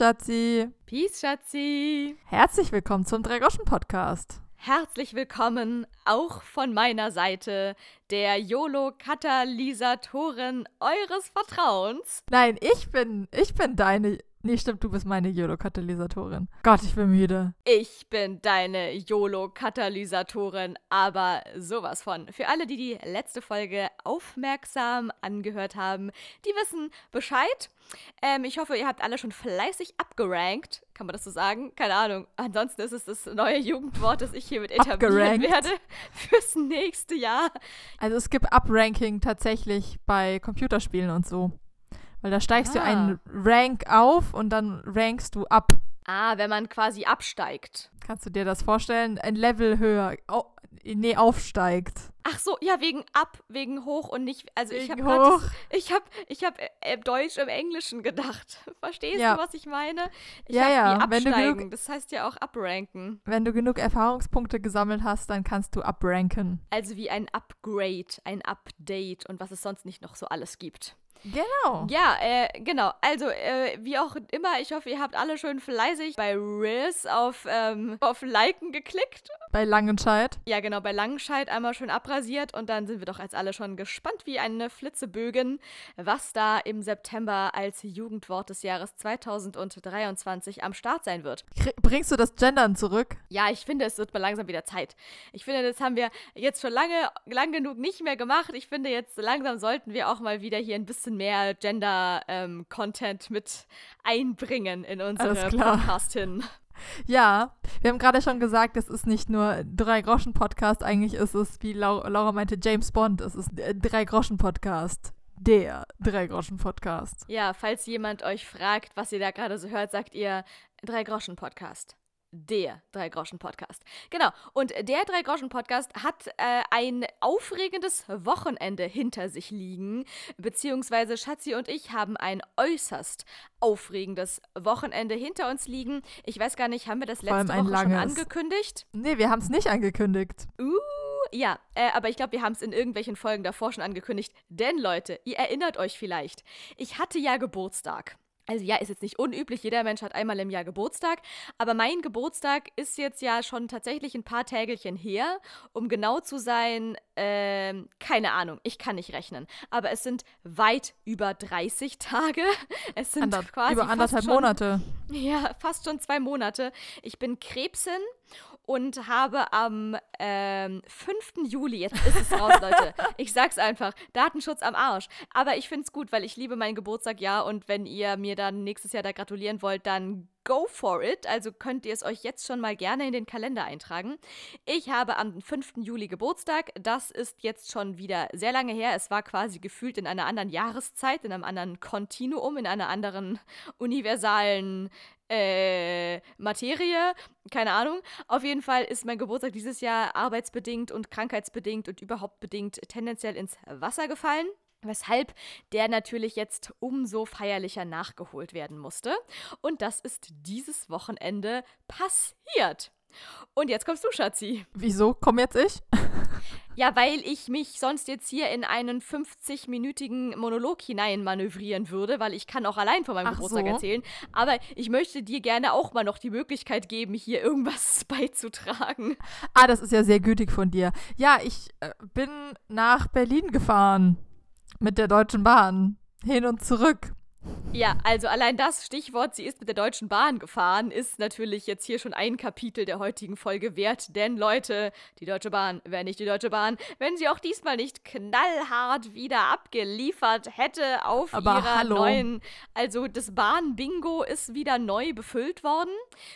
Schatzi. Peace, Schatzi. Herzlich willkommen zum Drei-Groschen-Podcast. Herzlich willkommen auch von meiner Seite, der YOLO-Katalysatorin eures Vertrauens. Nein, ich bin, ich bin deine Nee, stimmt, du bist meine YOLO-Katalysatorin. Gott, ich bin müde. Ich bin deine YOLO-Katalysatorin, aber sowas von. Für alle, die die letzte Folge aufmerksam angehört haben, die wissen Bescheid. Ähm, ich hoffe, ihr habt alle schon fleißig abgerankt. Kann man das so sagen? Keine Ahnung. Ansonsten ist es das neue Jugendwort, das ich hiermit etablieren werde fürs nächste Jahr. Also es gibt Upranking tatsächlich bei Computerspielen und so. Weil da steigst ah. du einen Rank auf und dann rankst du ab. Ah, wenn man quasi absteigt. Kannst du dir das vorstellen? Ein Level höher. Oh, nee, aufsteigt. Ach so, ja, wegen ab, wegen hoch und nicht. Also wegen ich habe hoch. ich habe ich habe äh, Deutsch im Englischen gedacht. Verstehst ja. du, was ich meine? Ich ja, ja. Absteigen. Wenn du genug, das heißt ja auch abranken. Wenn du genug Erfahrungspunkte gesammelt hast, dann kannst du abranken. Also wie ein Upgrade, ein Update und was es sonst nicht noch so alles gibt. Genau. Ja, äh, genau. Also, äh, wie auch immer, ich hoffe, ihr habt alle schön fleißig bei Riz auf, ähm, auf Liken geklickt. Bei Langenscheid. Ja, genau, bei Langenscheid einmal schön abrasiert und dann sind wir doch als alle schon gespannt wie eine Flitzebögen, was da im September als Jugendwort des Jahres 2023 am Start sein wird. Bringst du das Gendern zurück? Ja, ich finde, es wird mal langsam wieder Zeit. Ich finde, das haben wir jetzt schon lange, lang genug nicht mehr gemacht. Ich finde, jetzt langsam sollten wir auch mal wieder hier ein bisschen bisschen mehr Gender-Content ähm, mit einbringen in unsere Podcast hin. Ja, wir haben gerade schon gesagt, es ist nicht nur Drei-Groschen-Podcast, eigentlich ist es, wie Laura meinte, James Bond, es ist Drei-Groschen-Podcast. Der Drei-Groschen-Podcast. Ja, falls jemand euch fragt, was ihr da gerade so hört, sagt ihr Drei-Groschen-Podcast der Drei-Groschen-Podcast. Genau. Und der Drei-Groschen-Podcast hat äh, ein aufregendes Wochenende hinter sich liegen. Beziehungsweise Schatzi und ich haben ein äußerst aufregendes Wochenende hinter uns liegen. Ich weiß gar nicht, haben wir das letzte Woche langes. schon angekündigt? Nee, wir haben es nicht angekündigt. Uh, ja, äh, aber ich glaube, wir haben es in irgendwelchen Folgen davor schon angekündigt. Denn Leute, ihr erinnert euch vielleicht, ich hatte ja Geburtstag. Also ja, ist jetzt nicht unüblich, jeder Mensch hat einmal im Jahr Geburtstag, aber mein Geburtstag ist jetzt ja schon tatsächlich ein paar Tägelchen her. Um genau zu sein, äh, keine Ahnung, ich kann nicht rechnen, aber es sind weit über 30 Tage. Es sind Ander quasi über anderthalb schon, Monate. Ja, fast schon zwei Monate. Ich bin Krebsin und habe am ähm, 5. Juli, jetzt ist es raus, Leute. Ich sag's einfach, Datenschutz am Arsch. Aber ich find's gut, weil ich liebe meinen Geburtstag, ja. Und wenn ihr mir dann nächstes Jahr da gratulieren wollt, dann go for it. Also könnt ihr es euch jetzt schon mal gerne in den Kalender eintragen. Ich habe am 5. Juli Geburtstag. Das ist jetzt schon wieder sehr lange her. Es war quasi gefühlt in einer anderen Jahreszeit, in einem anderen Kontinuum, in einer anderen universalen äh, Materie, keine Ahnung. Auf jeden Fall ist mein Geburtstag dieses Jahr arbeitsbedingt und krankheitsbedingt und überhaupt bedingt tendenziell ins Wasser gefallen. Weshalb der natürlich jetzt umso feierlicher nachgeholt werden musste. Und das ist dieses Wochenende passiert. Und jetzt kommst du, Schatzi. Wieso komm jetzt ich? Ja, weil ich mich sonst jetzt hier in einen 50-minütigen Monolog hineinmanövrieren würde, weil ich kann auch allein von meinem Ach Geburtstag so. erzählen. Aber ich möchte dir gerne auch mal noch die Möglichkeit geben, hier irgendwas beizutragen. Ah, das ist ja sehr gütig von dir. Ja, ich äh, bin nach Berlin gefahren mit der Deutschen Bahn. Hin und zurück. Ja, also allein das Stichwort, sie ist mit der Deutschen Bahn gefahren, ist natürlich jetzt hier schon ein Kapitel der heutigen Folge wert. Denn Leute, die Deutsche Bahn wäre nicht die Deutsche Bahn, wenn sie auch diesmal nicht knallhart wieder abgeliefert hätte auf Aber ihrer hallo. neuen. Also das Bahn-Bingo ist wieder neu befüllt worden.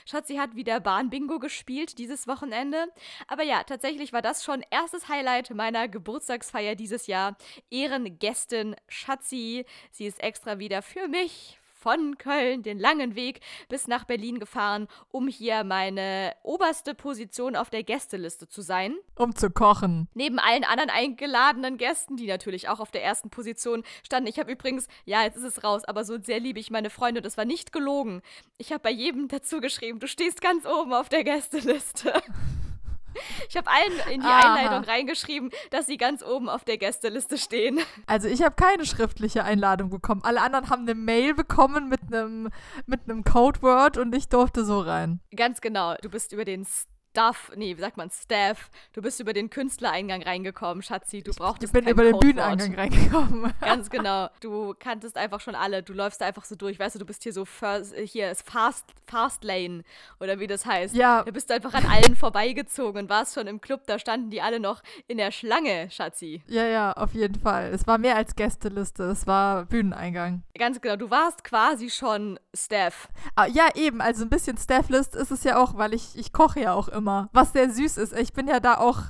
Schatzi hat wieder Bahn-Bingo gespielt dieses Wochenende. Aber ja, tatsächlich war das schon erstes Highlight meiner Geburtstagsfeier dieses Jahr. Ehrengästin Schatzi. Sie ist extra wieder für für mich von Köln den langen Weg bis nach Berlin gefahren, um hier meine oberste Position auf der Gästeliste zu sein. Um zu kochen. Neben allen anderen eingeladenen Gästen, die natürlich auch auf der ersten Position standen. Ich habe übrigens, ja, jetzt ist es raus, aber so sehr liebe ich meine Freunde und das war nicht gelogen. Ich habe bei jedem dazu geschrieben, du stehst ganz oben auf der Gästeliste. Ich habe allen in die Aha. Einleitung reingeschrieben, dass sie ganz oben auf der Gästeliste stehen. Also ich habe keine schriftliche Einladung bekommen. Alle anderen haben eine Mail bekommen mit einem mit einem Codeword und ich durfte so rein. Ganz genau. Du bist über den Staff, nee, wie sagt man, Staff. Du bist über den Künstlereingang reingekommen, Schatzi. Du Ich brauchtest bin kein über den. Bühneneingang reingekommen. Ganz genau. Du kanntest einfach schon alle. Du läufst da einfach so durch. Weißt du, du bist hier so first, hier ist Fast, Fast Lane oder wie das heißt. Ja. Du bist einfach an allen vorbeigezogen und warst schon im Club. Da standen die alle noch in der Schlange, Schatzi. Ja, ja, auf jeden Fall. Es war mehr als Gästeliste, es war Bühneneingang. Ganz genau. Du warst quasi schon Steph. Ah, ja, eben, also ein bisschen Stafflist ist es ja auch, weil ich, ich koche ja auch immer. Was sehr süß ist. Ich bin ja da auch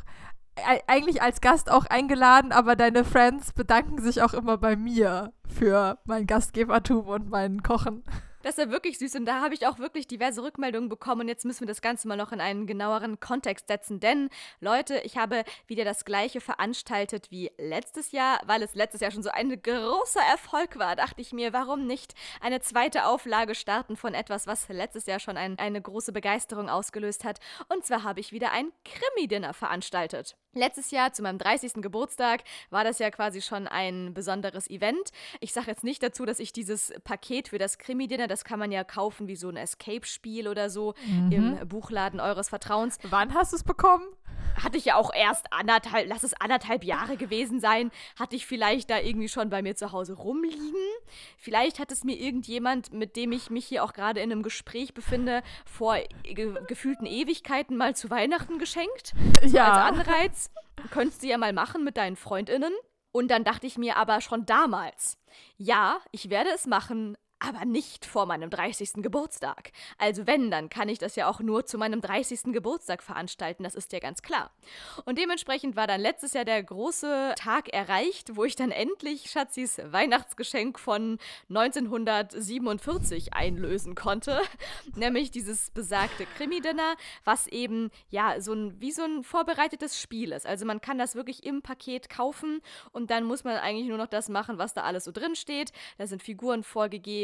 eigentlich als Gast auch eingeladen, aber deine Friends bedanken sich auch immer bei mir für mein Gastgebertum und mein Kochen. Das ist ja wirklich süß und da habe ich auch wirklich diverse Rückmeldungen bekommen und jetzt müssen wir das Ganze mal noch in einen genaueren Kontext setzen, denn Leute, ich habe wieder das gleiche veranstaltet wie letztes Jahr, weil es letztes Jahr schon so ein großer Erfolg war, dachte ich mir, warum nicht eine zweite Auflage starten von etwas, was letztes Jahr schon ein, eine große Begeisterung ausgelöst hat und zwar habe ich wieder ein Krimi-Dinner veranstaltet. Letztes Jahr zu meinem 30. Geburtstag war das ja quasi schon ein besonderes Event. Ich sage jetzt nicht dazu, dass ich dieses Paket für das Krimi-Dinner, das kann man ja kaufen wie so ein Escape-Spiel oder so im Buchladen eures Vertrauens. Wann hast du es bekommen? Hatte ich ja auch erst anderthalb, lass es anderthalb Jahre gewesen sein, hatte ich vielleicht da irgendwie schon bei mir zu Hause rumliegen. Vielleicht hat es mir irgendjemand, mit dem ich mich hier auch gerade in einem Gespräch befinde, vor ge gefühlten Ewigkeiten mal zu Weihnachten geschenkt. So Ja. als Anreiz. Könntest du ja mal machen mit deinen Freundinnen. Und dann dachte ich mir aber schon damals, ja, ich werde es machen, aber nicht vor meinem 30. Geburtstag. Also wenn, dann kann ich das ja auch nur zu meinem 30. Geburtstag veranstalten, das ist ja ganz klar. Und dementsprechend war dann letztes Jahr der große Tag erreicht, wo ich dann endlich Schatzis Weihnachtsgeschenk von 1947 einlösen konnte, nämlich dieses besagte Krimi-Dinner, was eben ja so ein wie so ein vorbereitetes Spiel ist. Also man kann das wirklich im Paket kaufen und dann muss man eigentlich nur noch das machen, was da alles so drin steht. Da sind Figuren vorgegeben,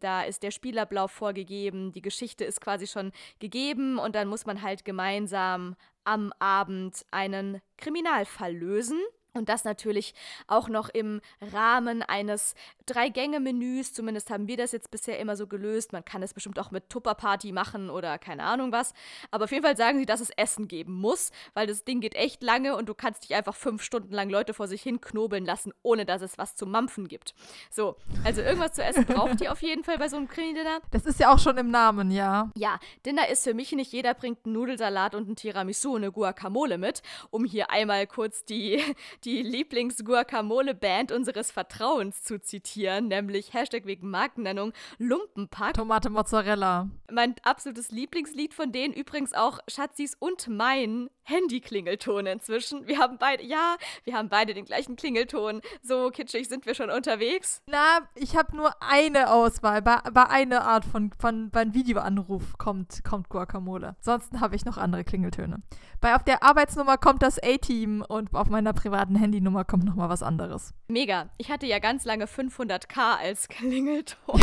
da ist der Spielablauf vorgegeben, die Geschichte ist quasi schon gegeben und dann muss man halt gemeinsam am Abend einen Kriminalfall lösen. Und das natürlich auch noch im Rahmen eines Drei-Gänge-Menüs. Zumindest haben wir das jetzt bisher immer so gelöst. Man kann es bestimmt auch mit Tupperparty machen oder keine Ahnung was. Aber auf jeden Fall sagen sie, dass es Essen geben muss, weil das Ding geht echt lange und du kannst dich einfach fünf Stunden lang Leute vor sich hin knobeln lassen, ohne dass es was zu mampfen gibt. So, also irgendwas zu essen braucht ihr auf jeden Fall bei so einem Krimi-Dinner. Das ist ja auch schon im Namen, ja. Ja, Dinner ist für mich nicht jeder bringt einen Nudelsalat und ein Tiramisu und eine Guacamole mit, um hier einmal kurz die, die Lieblings-Guacamole-Band unseres Vertrauens zu zitieren, nämlich Hashtag wegen Markennennung Lumpenpack. Tomate Mozzarella. Mein absolutes Lieblingslied von denen übrigens auch Schatzis und mein Handy-Klingelton inzwischen. Wir haben beide, ja, wir haben beide den gleichen Klingelton. So kitschig sind wir schon unterwegs. Na, ich habe nur eine Auswahl. Bei, bei einer Art von, von beim Videoanruf kommt, kommt Guacamole. Ansonsten habe ich noch andere Klingeltöne. Bei auf der Arbeitsnummer kommt das A-Team und auf meiner privaten Handynummer kommt noch mal was anderes. Mega. Ich hatte ja ganz lange 500k als Klingelton.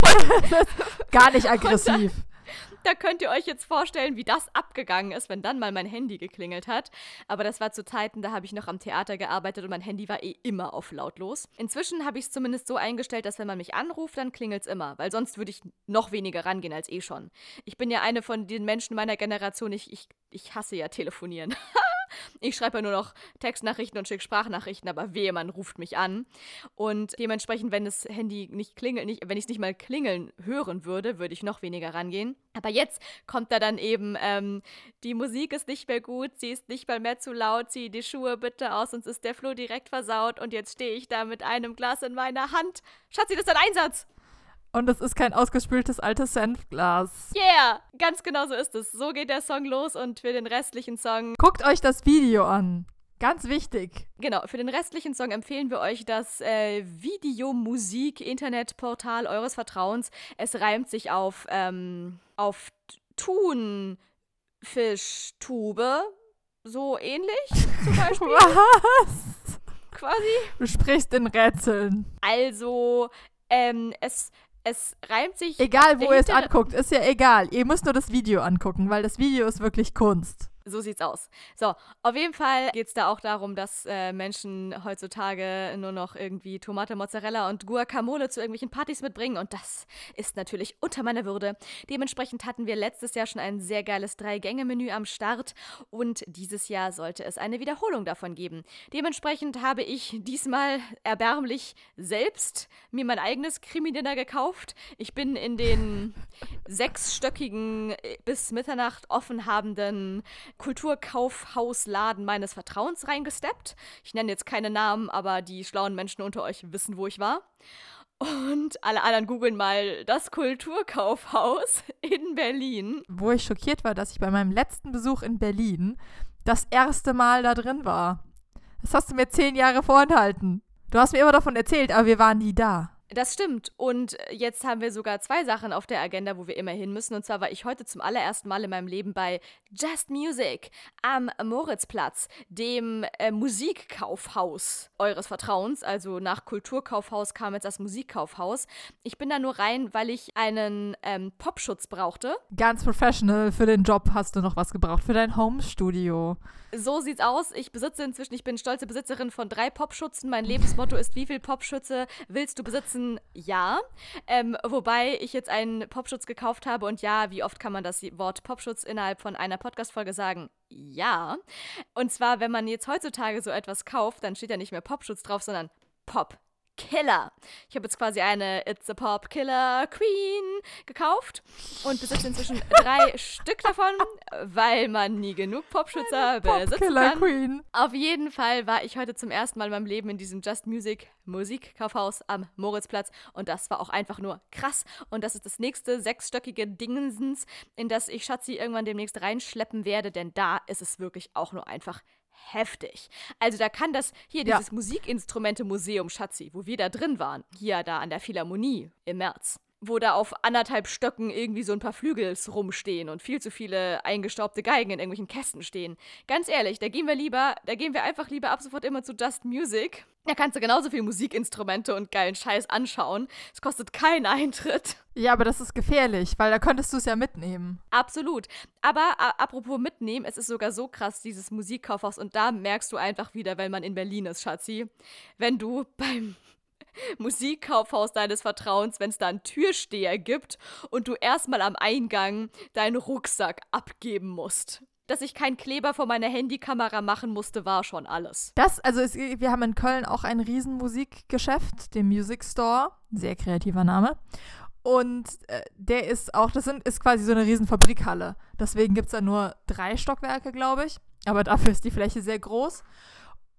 Gar nicht aggressiv. Da könnt ihr euch jetzt vorstellen, wie das abgegangen ist, wenn dann mal mein Handy geklingelt hat. Aber das war zu Zeiten, da habe ich noch am Theater gearbeitet und mein Handy war eh immer auf lautlos. Inzwischen habe ich es zumindest so eingestellt, dass wenn man mich anruft, dann klingelt es immer, weil sonst würde ich noch weniger rangehen als eh schon. Ich bin ja eine von den Menschen meiner Generation, ich, ich, ich hasse ja telefonieren. Ich schreibe ja nur noch Textnachrichten und schicke Sprachnachrichten, aber wehe, man ruft mich an. Und dementsprechend, wenn das Handy nicht klingelt, nicht, wenn ich es nicht mal klingeln hören würde, würde ich noch weniger rangehen. Aber jetzt kommt da dann eben, ähm, die Musik ist nicht mehr gut, sie ist nicht mal mehr zu laut, zieh die Schuhe bitte aus, sonst ist der Flur direkt versaut und jetzt stehe ich da mit einem Glas in meiner Hand. Schatzi, das ist ein Einsatz! Und es ist kein ausgespültes altes Senfglas. Yeah! Ganz genau so ist es. So geht der Song los und für den restlichen Song Guckt euch das Video an. Ganz wichtig. Genau, für den restlichen Song empfehlen wir euch das äh, Videomusik-Internetportal eures Vertrauens. Es reimt sich auf, ähm, auf Thunfischtube. So ähnlich, zum Beispiel, Was? quasi. Du sprichst in Rätseln. Also, ähm, es, es reimt sich. Egal, wo ihr es anguckt, ist ja egal. Ihr müsst nur das Video angucken, weil das Video ist wirklich Kunst. So sieht's aus. So, auf jeden Fall geht es da auch darum, dass äh, Menschen heutzutage nur noch irgendwie Tomate, Mozzarella und Guacamole zu irgendwelchen Partys mitbringen und das ist natürlich unter meiner Würde. Dementsprechend hatten wir letztes Jahr schon ein sehr geiles Drei-Gänge-Menü am Start und dieses Jahr sollte es eine Wiederholung davon geben. Dementsprechend habe ich diesmal erbärmlich selbst mir mein eigenes Krimi-Dinner gekauft. Ich bin in den sechsstöckigen äh, bis Mitternacht offen habenden Kulturkaufhausladen meines Vertrauens reingesteppt. Ich nenne jetzt keine Namen, aber die schlauen Menschen unter euch wissen, wo ich war. Und alle anderen googeln mal das Kulturkaufhaus in Berlin. Wo ich schockiert war, dass ich bei meinem letzten Besuch in Berlin das erste Mal da drin war. Das hast du mir zehn Jahre vorenthalten. Du hast mir immer davon erzählt, aber wir waren nie da. Das stimmt. Und jetzt haben wir sogar zwei Sachen auf der Agenda, wo wir immer hin müssen. Und zwar war ich heute zum allerersten Mal in meinem Leben bei Just Music am Moritzplatz, dem äh, Musikkaufhaus eures Vertrauens. Also nach Kulturkaufhaus kam jetzt das Musikkaufhaus. Ich bin da nur rein, weil ich einen ähm, Popschutz brauchte. Ganz professional für den Job hast du noch was gebraucht, für dein Homestudio. So sieht's aus. Ich besitze inzwischen, ich bin stolze Besitzerin von drei Popschutzen. Mein Lebensmotto ist, wie viel Popschütze willst du besitzen? Ja. Ähm, wobei ich jetzt einen Popschutz gekauft habe und ja, wie oft kann man das Wort Popschutz innerhalb von einer Podcast-Folge sagen? Ja. Und zwar, wenn man jetzt heutzutage so etwas kauft, dann steht ja nicht mehr Popschutz drauf, sondern Pop Killer. Ich habe jetzt quasi eine It's a Pop Killer Queen gekauft und besitze inzwischen drei Stück davon, weil man nie genug Popschützer besitzen Killer kann. Queen. Auf jeden Fall war ich heute zum ersten Mal in meinem Leben in diesem Just Music Musikkaufhaus am Moritzplatz und das war auch einfach nur krass und das ist das nächste sechsstöckige Dingensens, in das ich Schatzi irgendwann demnächst reinschleppen werde, denn da ist es wirklich auch nur einfach heftig. Also da kann das, hier dieses ja. Musikinstrumente-Museum Schatzi, wo wir da drin waren, hier da an der Philharmonie im März, wo da auf anderthalb Stöcken irgendwie so ein paar Flügels rumstehen und viel zu viele eingestaubte Geigen in irgendwelchen Kästen stehen. Ganz ehrlich, da gehen wir lieber, da gehen wir einfach lieber ab sofort immer zu Just Music. Da kannst du genauso viel Musikinstrumente und geilen Scheiß anschauen. Es kostet keinen Eintritt. Ja, aber das ist gefährlich, weil da könntest du es ja mitnehmen. Absolut. Aber apropos mitnehmen, es ist sogar so krass, dieses Musikkaufhaus. Und da merkst du einfach wieder, wenn man in Berlin ist, Schatzi, wenn du beim Musikkaufhaus deines Vertrauens, wenn es da einen Türsteher gibt und du erstmal am Eingang deinen Rucksack abgeben musst. Dass ich keinen Kleber vor meiner Handykamera machen musste, war schon alles. Das, also es, wir haben in Köln auch ein Riesenmusikgeschäft, den Music Store. Sehr kreativer Name. Und äh, der ist auch, das sind, ist quasi so eine Riesenfabrikhalle. Deswegen gibt es da nur drei Stockwerke, glaube ich. Aber dafür ist die Fläche sehr groß.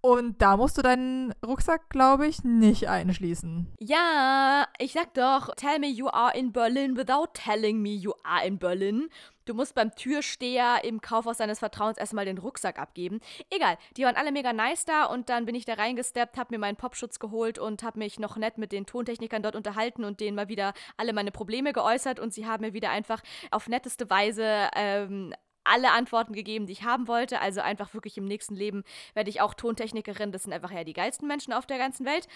Und da musst du deinen Rucksack, glaube ich, nicht einschließen. Ja, ich sag doch, tell me you are in Berlin without telling me you are in Berlin. Du musst beim Türsteher im Kaufhaus deines Vertrauens erstmal den Rucksack abgeben. Egal, die waren alle mega nice da und dann bin ich da reingesteppt, hab mir meinen Popschutz geholt und hab mich noch nett mit den Tontechnikern dort unterhalten und denen mal wieder alle meine Probleme geäußert und sie haben mir wieder einfach auf netteste Weise ähm, alle Antworten gegeben, die ich haben wollte. Also einfach wirklich im nächsten Leben werde ich auch Tontechnikerin. Das sind einfach ja die geilsten Menschen auf der ganzen Welt.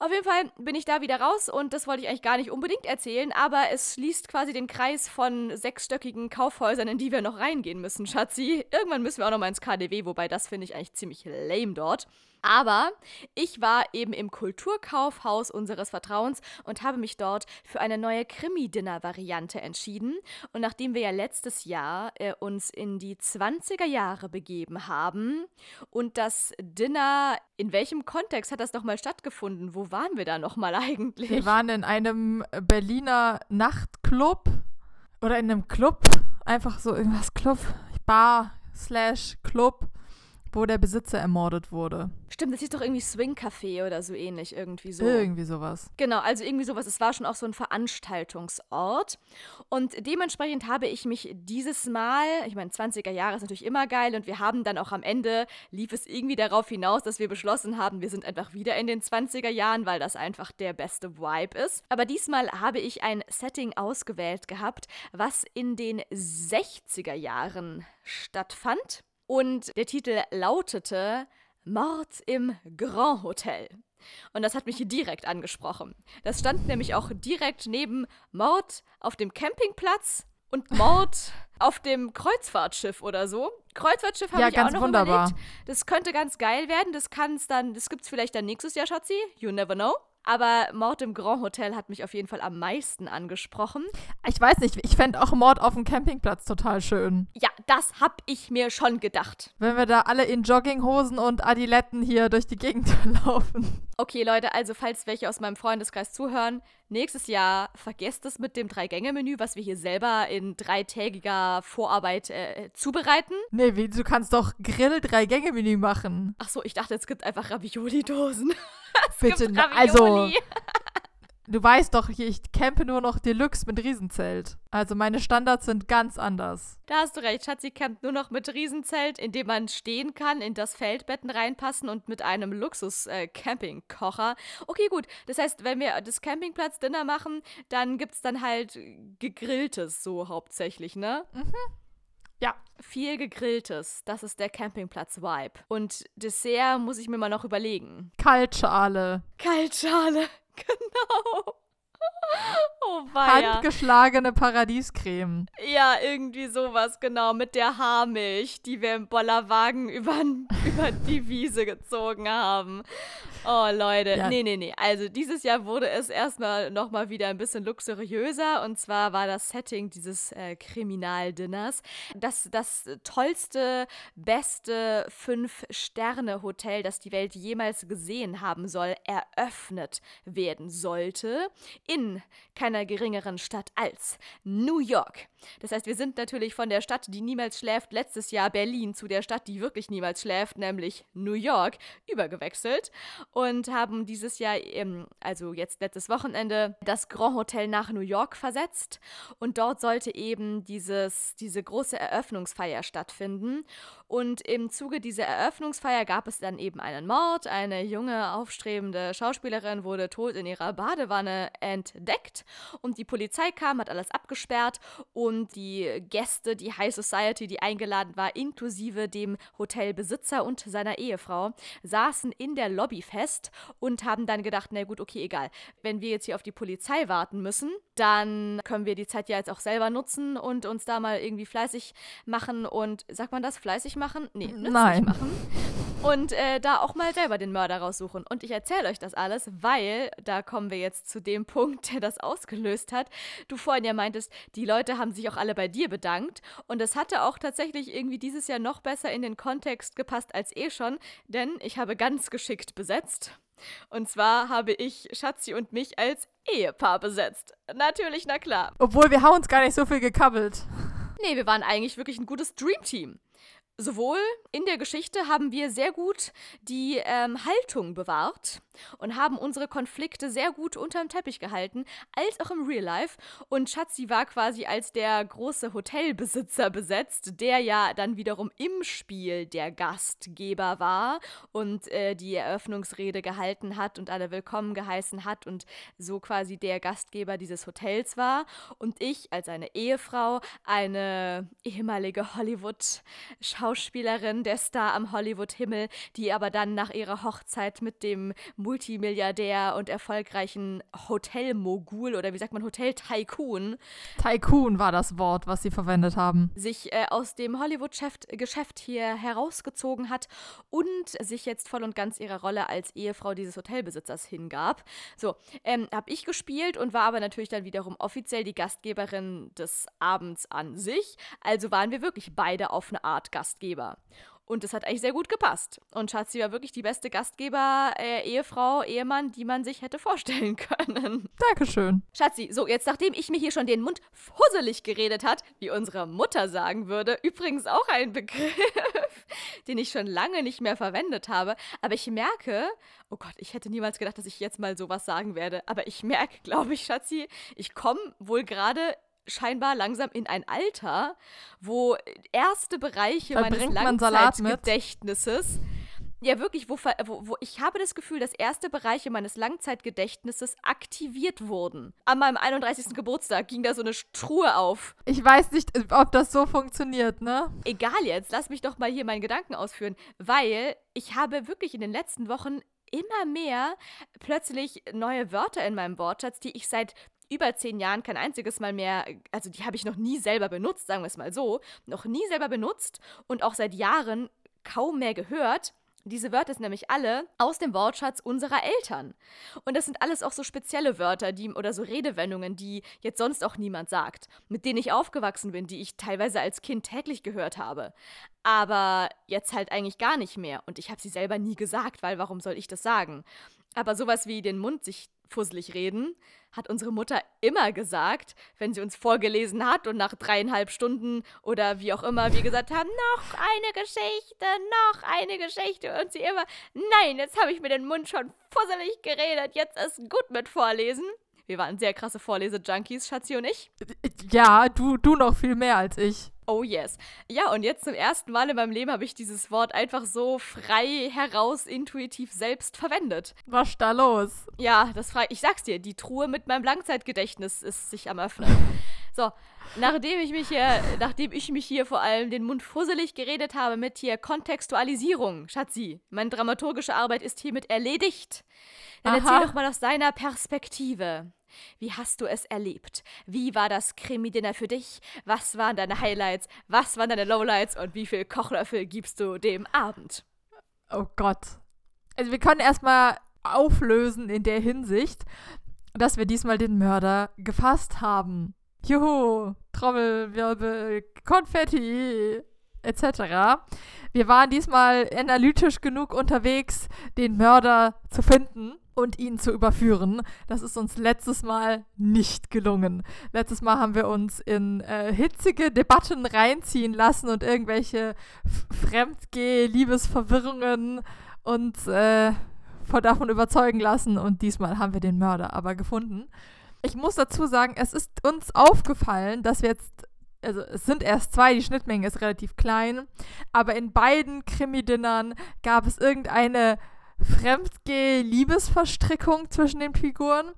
Auf jeden Fall bin ich da wieder raus und das wollte ich eigentlich gar nicht unbedingt erzählen, aber es schließt quasi den Kreis von sechsstöckigen Kaufhäusern, in die wir noch reingehen müssen, Schatzi. Irgendwann müssen wir auch noch mal ins KDW, wobei das finde ich eigentlich ziemlich lame dort. Aber ich war eben im Kulturkaufhaus unseres Vertrauens und habe mich dort für eine neue Krimi-Dinner-Variante entschieden. Und nachdem wir ja letztes Jahr äh, uns in die 20er Jahre begeben haben und das Dinner, in welchem Kontext hat das nochmal stattgefunden? Wo waren wir da nochmal eigentlich? Wir waren in einem Berliner Nachtclub oder in einem Club, einfach so irgendwas Club, Bar slash Club wo der Besitzer ermordet wurde. Stimmt, das hieß doch irgendwie Swing Café oder so ähnlich, irgendwie so. Irgendwie sowas. Genau, also irgendwie sowas. Es war schon auch so ein Veranstaltungsort. Und dementsprechend habe ich mich dieses Mal, ich meine, 20er Jahre ist natürlich immer geil und wir haben dann auch am Ende, lief es irgendwie darauf hinaus, dass wir beschlossen haben, wir sind einfach wieder in den 20er Jahren, weil das einfach der beste Vibe ist. Aber diesmal habe ich ein Setting ausgewählt gehabt, was in den 60er Jahren stattfand. Und der Titel lautete Mord im Grand Hotel. Und das hat mich direkt angesprochen. Das stand nämlich auch direkt neben Mord auf dem Campingplatz und Mord auf dem Kreuzfahrtschiff oder so. Kreuzfahrtschiff habe Ja, ich ganz auch noch wunderbar. überlegt. Das könnte ganz geil werden. Das kann es dann, das gibt's vielleicht dann nächstes Jahr, Schatzi. You never know. Aber Mord im Grand Hotel hat mich auf jeden Fall am meisten angesprochen. Ich weiß nicht, ich fände auch Mord auf dem Campingplatz total schön. Ja, das hab ich mir schon gedacht. Wenn wir da alle in Jogginghosen und Adiletten hier durch die Gegend laufen. Okay, Leute, also falls welche aus meinem Freundeskreis zuhören, nächstes Jahr vergesst es mit dem Drei-Gänge-Menü, was wir hier selber in dreitägiger Vorarbeit äh, zubereiten. Nee, wie, du kannst doch Grill-Drei-Gänge-Menü machen. Ach so, ich dachte, es gibt einfach Ravioli-Dosen. Bitte, also, Ravioli. Du weißt doch, ich campe nur noch Deluxe mit Riesenzelt. Also meine Standards sind ganz anders. Da hast du recht, Schatzi campt nur noch mit Riesenzelt, in dem man stehen kann, in das Feldbetten reinpassen und mit einem Luxus-Campingkocher. okay, gut. Das heißt, wenn wir das Campingplatz-Dinner machen, dann gibt's dann halt gegrilltes so hauptsächlich, ne? Ja. Viel gegrilltes. Das ist der Campingplatz-Vibe. Und Dessert muss ich mir mal noch überlegen. Kaltschale. Kaltschale. Genau. Oh weia. Handgeschlagene Paradiescreme. Ja, irgendwie sowas, genau. Mit der Haarmilch, die wir im Bollerwagen über, über die Wiese gezogen haben. Oh, Leute. Ja. Nee, nee, nee. Also dieses Jahr wurde es erstmal nochmal wieder ein bisschen luxuriöser. Und zwar war das Setting dieses äh, Kriminaldinners das, das tollste, beste Fünf-Sterne-Hotel, das die Welt jemals gesehen haben soll, eröffnet werden sollte in keiner geringeren Stadt als New York. Das heißt, wir sind natürlich von der Stadt, die niemals schläft, letztes Jahr Berlin zu der Stadt, die wirklich niemals schläft, nämlich New York, übergewechselt und haben dieses Jahr, ähm, also jetzt letztes Wochenende, das Grand Hotel nach New York versetzt und dort sollte eben dieses, diese große Eröffnungsfeier stattfinden. Und im Zuge dieser Eröffnungsfeier gab es dann eben einen Mord. Eine junge, aufstrebende Schauspielerin wurde tot in ihrer Badewanne entdeckt. Und die Polizei kam, hat alles abgesperrt. Und die Gäste, die High Society, die eingeladen war, inklusive dem Hotelbesitzer und seiner Ehefrau, saßen in der Lobby fest und haben dann gedacht, na gut, okay, egal. Wenn wir jetzt hier auf die Polizei warten müssen, dann können wir die Zeit ja jetzt auch selber nutzen und uns da mal irgendwie fleißig machen und, sagt man das, fleißig machen? Nee, nützlich Nein. machen. Und äh, da auch mal selber den Mörder raussuchen. Und ich erzähle euch das alles, weil, da kommen wir jetzt zu dem Punkt, der das ausgelöst hat. Du vorhin ja meintest, die Leute haben sich auch alle bei dir bedankt. Und es hatte auch tatsächlich irgendwie dieses Jahr noch besser in den Kontext gepasst als eh schon, denn ich habe ganz geschickt besetzt. Und zwar habe ich Schatzi und mich als Ehepaar besetzt. Natürlich, na klar. Obwohl wir haben uns gar nicht so viel gekabbelt. Nee, wir waren eigentlich wirklich ein gutes Dreamteam. Sowohl in der Geschichte haben wir sehr gut die ähm, Haltung bewahrt und haben unsere Konflikte sehr gut unterm Teppich gehalten, als auch im Real Life. Und Schatzi war quasi als der große Hotelbesitzer besetzt, der ja dann wiederum im Spiel der Gastgeber war und äh, die Eröffnungsrede gehalten hat und alle willkommen geheißen hat und so quasi der Gastgeber dieses Hotels war. Und ich als eine Ehefrau, eine ehemalige Hollywood-Schauspielerin, der Star am Hollywood-Himmel, die aber dann nach ihrer Hochzeit mit dem Multimilliardär und erfolgreichen Hotelmogul oder wie sagt man Hotel-Tycoon Tycoon war das Wort, was sie verwendet haben. sich äh, aus dem Hollywood-Geschäft Geschäft hier herausgezogen hat und sich jetzt voll und ganz ihrer Rolle als Ehefrau dieses Hotelbesitzers hingab. So, ähm, habe ich gespielt und war aber natürlich dann wiederum offiziell die Gastgeberin des Abends an sich. Also waren wir wirklich beide auf eine Art Gastgeber. Und es hat eigentlich sehr gut gepasst. Und Schatzi war wirklich die beste Gastgeber, äh, Ehefrau, Ehemann, die man sich hätte vorstellen können. Dankeschön. Schatzi, so, jetzt nachdem ich mir hier schon den Mund fusselig geredet hat, wie unsere Mutter sagen würde, übrigens auch ein Begriff, den ich schon lange nicht mehr verwendet habe, aber ich merke, oh Gott, ich hätte niemals gedacht, dass ich jetzt mal sowas sagen werde, aber ich merke, glaube ich, Schatzi, ich komme wohl gerade scheinbar langsam in ein Alter, wo erste Bereiche Da meines. Langzeitgedächtnisses ja, wirklich, wo, wo, wo ich habe das Gefühl, dass erste Bereiche meines Langzeitgedächtnisses aktiviert wurden. An meinem 31. Geburtstag ging da so eine Truhe auf. Ich weiß nicht, ob das so funktioniert, ne? Egal jetzt, lass mich doch mal hier meinen Gedanken ausführen, weil ich habe wirklich in den letzten Wochen immer mehr plötzlich neue Wörter in meinem Wortschatz, die ich seit über zehn Jahren kein einziges Mal mehr, also die habe ich noch nie selber benutzt, sagen wir es mal so, noch nie selber benutzt und auch seit Jahren kaum mehr gehört. Diese Wörter sind nämlich alle aus dem Wortschatz unserer Eltern. Und das sind alles auch so spezielle Wörter, die oder so Redewendungen, die jetzt sonst auch niemand sagt, mit denen ich aufgewachsen bin, die ich teilweise als Kind täglich gehört habe. Aber jetzt halt eigentlich gar nicht mehr. Und ich habe sie selber nie gesagt, weil warum soll ich das sagen? Aber sowas wie den Mund sich fusselig reden, hat unsere Mutter immer gesagt, wenn sie uns vorgelesen hat und nach dreieinhalb Stunden oder wie auch immer wir gesagt haben, noch eine Geschichte, noch eine Geschichte und sie immer, nein, jetzt habe ich mir den Mund schon fusselig geredet, jetzt ist gut mit Vorlesen. Wir waren sehr krasse Vorlese-Junkies, Schatzi und ich. Ja, du, du noch viel mehr als ich. Oh yes. Ja, und jetzt zum ersten Mal in meinem Leben habe ich dieses Wort einfach so frei heraus intuitiv selbst verwendet. Was da los? Ja, das frei. Ich sag's dir, die Truhe mit meinem Langzeitgedächtnis ist sich am öffnen. So, nachdem ich mich hier, nachdem ich mich hier vor allem den Mund fusselig geredet habe mit hier Kontextualisierung, Schatzi, meine dramaturgische Arbeit ist hiermit erledigt. Dann Aha. erzähl doch mal aus deiner Perspektive. Wie hast du es erlebt? Wie war das Krimi-Dinner für dich? Was waren deine Highlights? Was waren deine Lowlights? Und wie viel Kochlöffel gibst du dem Abend? Oh Gott. Also wir können erstmal auflösen in der Hinsicht, dass wir diesmal den Mörder gefasst haben. Juhu, Trommelwirbel, Konfetti, etc. Wir waren diesmal analytisch genug unterwegs, den Mörder zu finden und ihn zu überführen. Das ist uns letztes Mal nicht gelungen. Letztes Mal haben wir uns in äh, hitzige Debatten reinziehen lassen und irgendwelche Fremdgeh-Liebesverwirrungen uns äh, von davon überzeugen lassen. Und diesmal haben wir den Mörder aber gefunden. Ich muss dazu sagen, es ist uns aufgefallen, dass wir jetzt also es sind erst zwei, die Schnittmenge ist relativ klein, aber in beiden Krimi-Dinnern gab es irgendeine Fremdgeh-Liebesverstrickung zwischen den Figuren.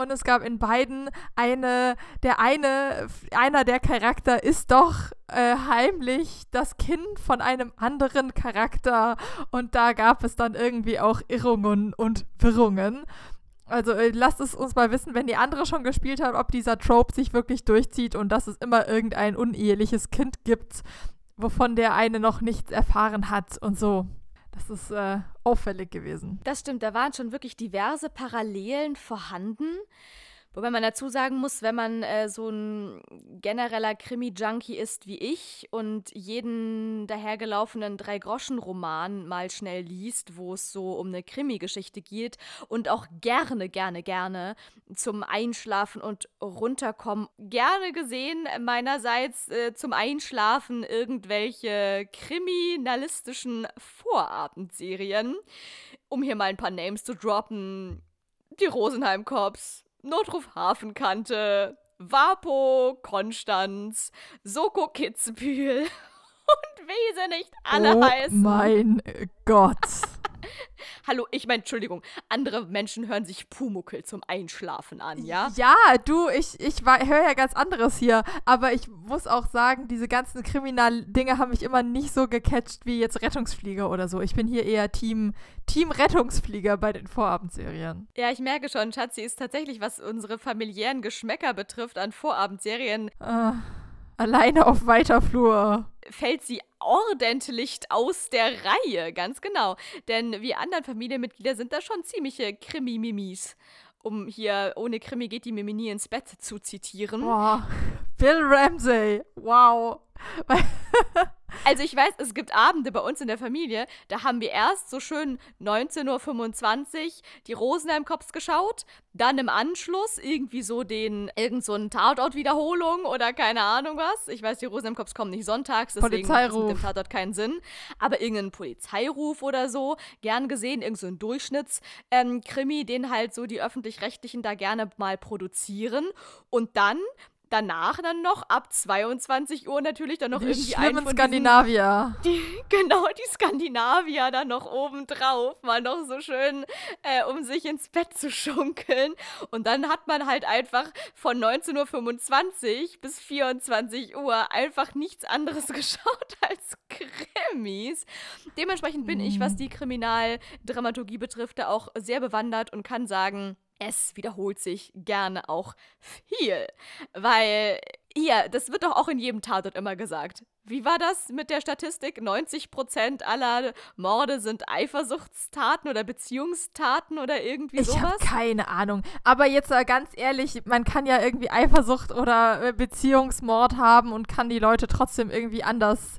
Und es gab in beiden eine, der eine, einer der Charakter ist doch äh, heimlich das Kind von einem anderen Charakter. Und da gab es dann irgendwie auch Irrungen und Wirrungen. Also äh, lasst es uns mal wissen, wenn die andere schon gespielt hat, ob dieser Trope sich wirklich durchzieht und dass es immer irgendein uneheliches Kind gibt, wovon der eine noch nichts erfahren hat und so. Das ist äh, auffällig gewesen. Das stimmt, da waren schon wirklich diverse Parallelen vorhanden. Wobei man dazu sagen muss, wenn man äh, so ein genereller Krimi-Junkie ist wie ich und jeden dahergelaufenen Drei-Groschen-Roman mal schnell liest, wo es so um eine Krimi-Geschichte geht und auch gerne, gerne, gerne zum Einschlafen und runterkommen, gerne gesehen meinerseits äh, zum Einschlafen irgendwelche kriminalistischen Vorabendserien. Um hier mal ein paar Names zu droppen. Die Rosenheim Cops, Notruf Hafenkante, Vapo, Konstanz, Soko Kitzbühel und wie sie nicht alle oh heißen. mein Gott. Hallo, ich meine, Entschuldigung, andere Menschen hören sich Pumuckel zum Einschlafen an, ja? Ja, du, ich, ich höre ja ganz anderes hier, aber ich muss auch sagen, diese ganzen Kriminal-Dinge haben mich immer nicht so gecatcht wie jetzt Rettungsflieger oder so. Ich bin hier eher Team, Team Rettungsflieger bei den Vorabendserien. Ja, ich merke schon, Schatzi ist tatsächlich, was unsere familiären Geschmäcker betrifft an Vorabendserien, Äh, alleine auf weiter Flur. fällt sie ordentlich aus der Reihe, ganz genau. Denn wir anderen Familienmitglieder sind da schon ziemliche Krimi-Mimis. Um hier ohne Krimi geht die Mimi nie ins Bett zu zitieren. Boah, Bill Ramsey, wow. Also ich weiß, es gibt Abende bei uns in der Familie, da haben wir erst so schön 19.25 Uhr die Rosenheim-Cops geschaut, dann im Anschluss irgendwie so den, irgend so einen Tatort-Wiederholung oder keine Ahnung was. Ich weiß, die Rosenheim-Cops kommen nicht sonntags, deswegen macht es mit dem. Tatort keinen Sinn. Aber irgendeinen Polizeiruf oder so, gern gesehen, irgend so Durchschnitts-Krimi, den halt so die Öffentlich-Rechtlichen da gerne mal produzieren. Und dann danach dann noch ab 22 Uhr natürlich dann noch Die irgendwie einen von diesen Skandinavier. die, genau, die Skandinavier dann noch oben drauf, mal noch so schön, äh, um sich ins Bett zu schunkeln. Und dann hat man halt einfach von 19.25 Uhr bis 24 Uhr einfach nichts anderes geschaut als Krimis. Dementsprechend bin ich, was die Kriminaldramaturgie betrifft, da auch sehr bewandert und kann sagen, es wiederholt sich gerne auch viel. Weil, hier, das wird doch auch in jedem Tatort immer gesagt. Wie war das mit der Statistik? 90% aller Morde sind Eifersuchtstaten oder Beziehungstaten oder irgendwie ich sowas? Ich habe keine Ahnung. Aber jetzt ganz ehrlich, man kann ja irgendwie Eifersucht oder äh, Beziehungsmord haben und kann die Leute trotzdem irgendwie anders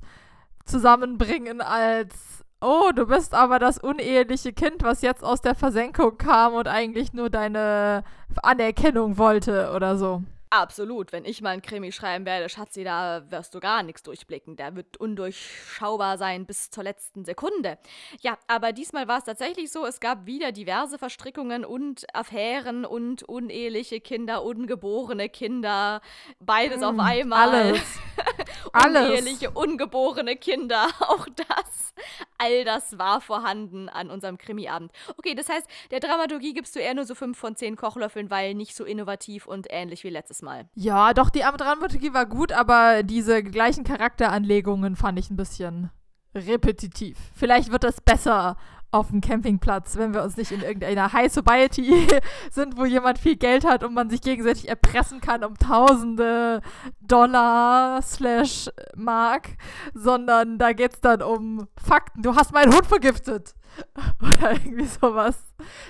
zusammenbringen als oh, du bist aber das uneheliche Kind, was jetzt aus der Versenkung kam und eigentlich nur deine Anerkennung wollte oder so. Absolut. Wenn ich mal ein Krimi schreiben werde, Schatzi, da wirst du gar nichts durchblicken. Der wird undurchschaubar sein bis zur letzten Sekunde. Ja, aber diesmal war es tatsächlich so, es gab wieder diverse Verstrickungen und Affären und uneheliche Kinder, ungeborene Kinder, beides mm, auf einmal. Alles. Uneheliche, ungeborene Kinder, auch das. All das war vorhanden an unserem Krimiabend. Okay, das heißt, der Dramaturgie gibst du eher nur so 5 von 10 Kochlöffeln, weil nicht so innovativ und ähnlich wie letztes Mal. Ja, doch, die Dramaturgie war gut, aber diese gleichen Charakteranlegungen fand ich ein bisschen repetitiv. Vielleicht wird das besser auf dem Campingplatz, wenn wir uns nicht in irgendeiner High Society sind, wo jemand viel Geld hat und man sich gegenseitig erpressen kann um tausende Dollar slash Mark, sondern da geht es dann um Fakten. Du hast meinen Hund vergiftet. Oder irgendwie sowas.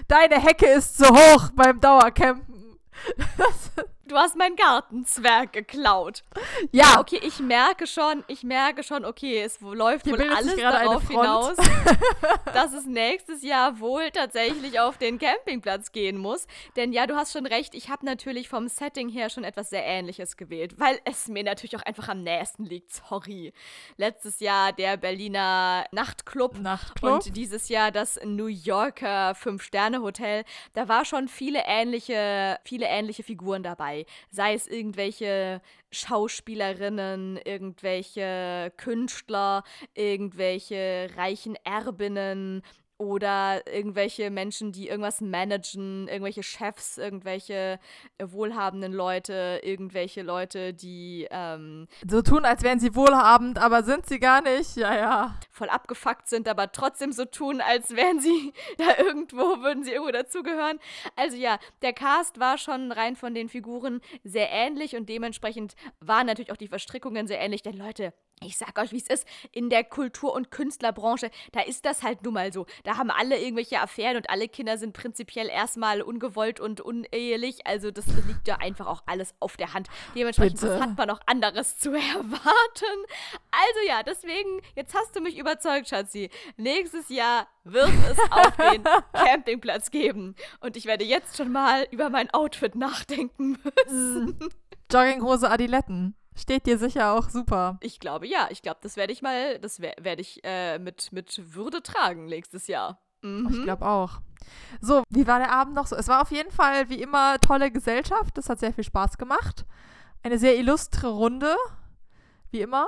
Deine Hecke ist zu hoch beim Dauercampen. Das, du hast meinen Gartenzwerg geklaut. Ja. Okay, ich merke schon, ich merke schon, okay, es läuft Hier wohl alles darauf hinaus, dass es nächstes Jahr wohl tatsächlich auf den Campingplatz gehen muss. Denn ja, du hast schon recht, ich habe natürlich vom Setting her schon etwas sehr Ähnliches gewählt, weil es mir natürlich auch einfach am nächsten liegt. Sorry. Letztes Jahr der Berliner Nachtclub, Nachtclub. und dieses Jahr das New Yorker Fünf-Sterne-Hotel. Da war schon viele ähnliche, viele ähnliche Figuren dabei sei es irgendwelche Schauspielerinnen, irgendwelche Künstler, irgendwelche reichen Erbinnen oder irgendwelche Menschen, die irgendwas managen, irgendwelche Chefs, irgendwelche wohlhabenden Leute, irgendwelche Leute, die ähm, so tun, als wären sie wohlhabend, aber sind sie gar nicht. Ja, ja. Voll abgefuckt sind, aber trotzdem so tun, als wären sie da irgendwo, würden sie irgendwo dazugehören. Also ja, der Cast war schon rein von den Figuren sehr ähnlich und dementsprechend waren natürlich auch die Verstrickungen sehr ähnlich, denn Leute, ich sag euch, wie es ist, in der Kultur- und Künstlerbranche, da ist das halt nun mal so. Da haben alle irgendwelche Affären und alle Kinder sind prinzipiell erstmal ungewollt und unehelich. Also das liegt ja einfach auch alles auf der Hand. Dementsprechend hat man noch anderes zu erwarten. Also ja, deswegen, jetzt hast du mich überzeugt, Schatzi. Nächstes Jahr wird es auf den Campingplatz geben. Und ich werde jetzt schon mal über mein Outfit nachdenken müssen. Jogginghose Adiletten. Steht dir sicher auch super. Ich glaube ja. Ich glaube, das werde ich mal, das werde ich äh, mit, mit Würde tragen nächstes Jahr. Mhm. Ich glaube auch. So, wie war der Abend noch so? Es war auf jeden Fall wie immer tolle Gesellschaft. Das hat sehr viel Spaß gemacht. Eine sehr illustre Runde, wie immer.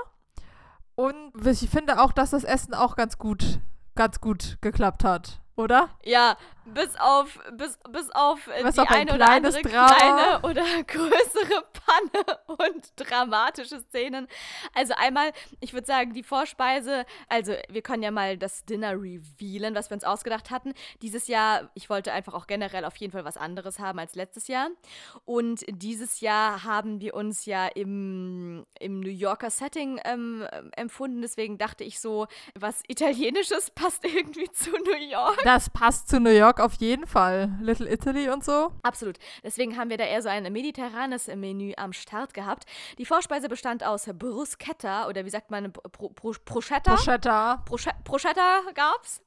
Und ich finde auch, dass das Essen auch ganz gut, ganz gut geklappt hat, oder? Ja, bis auf, bis, bis auf äh, bis die auf ein eine oder andere Drama. kleine oder größere Panne und dramatische Szenen. Also einmal, ich würde sagen, die Vorspeise, also wir können ja mal das Dinner revealen, was wir uns ausgedacht hatten. Dieses Jahr, ich wollte einfach auch generell auf jeden Fall was anderes haben als letztes Jahr. Und dieses Jahr haben wir uns ja im, im New Yorker Setting ähm, empfunden. Deswegen dachte ich so, was Italienisches passt irgendwie zu New York. Das passt zu New York York auf jeden Fall. Little Italy und so. Absolut. Deswegen haben wir da eher so ein mediterranes Menü am Start gehabt. Die Vorspeise bestand aus Bruschetta oder wie sagt man, Pro, Pro, Proschetta? Proschetta. Proschetta gab's.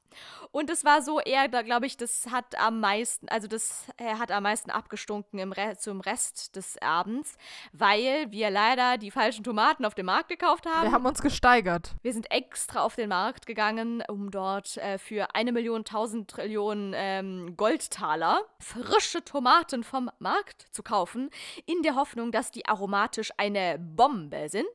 Und es war so eher, da glaube ich, das hat am meisten, also das er hat am meisten abgestunken im Re zum Rest des Abends, weil wir leider die falschen Tomaten auf dem Markt gekauft haben. Wir haben uns gesteigert. Wir sind extra auf den Markt gegangen, um dort äh, für eine Million, tausend Trillionen ähm, Goldtaler frische Tomaten vom Markt zu kaufen, in der Hoffnung, dass die aromatisch eine Bombe sind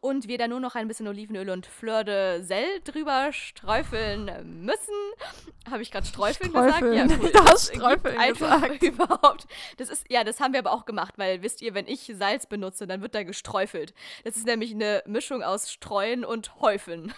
und wir da nur noch ein bisschen Olivenöl und Fleur de Sel drüber streufeln müssen essen. Habe ich gerade Streufeln, Streufeln, gesagt? Ja, cool. Du hast Streufeln gesagt. Überhaupt. Das ist, ja, das haben wir aber auch gemacht, weil wisst ihr, wenn ich Salz benutze, dann wird da gestreufelt. Das ist nämlich eine Mischung aus Streuen und Häufeln.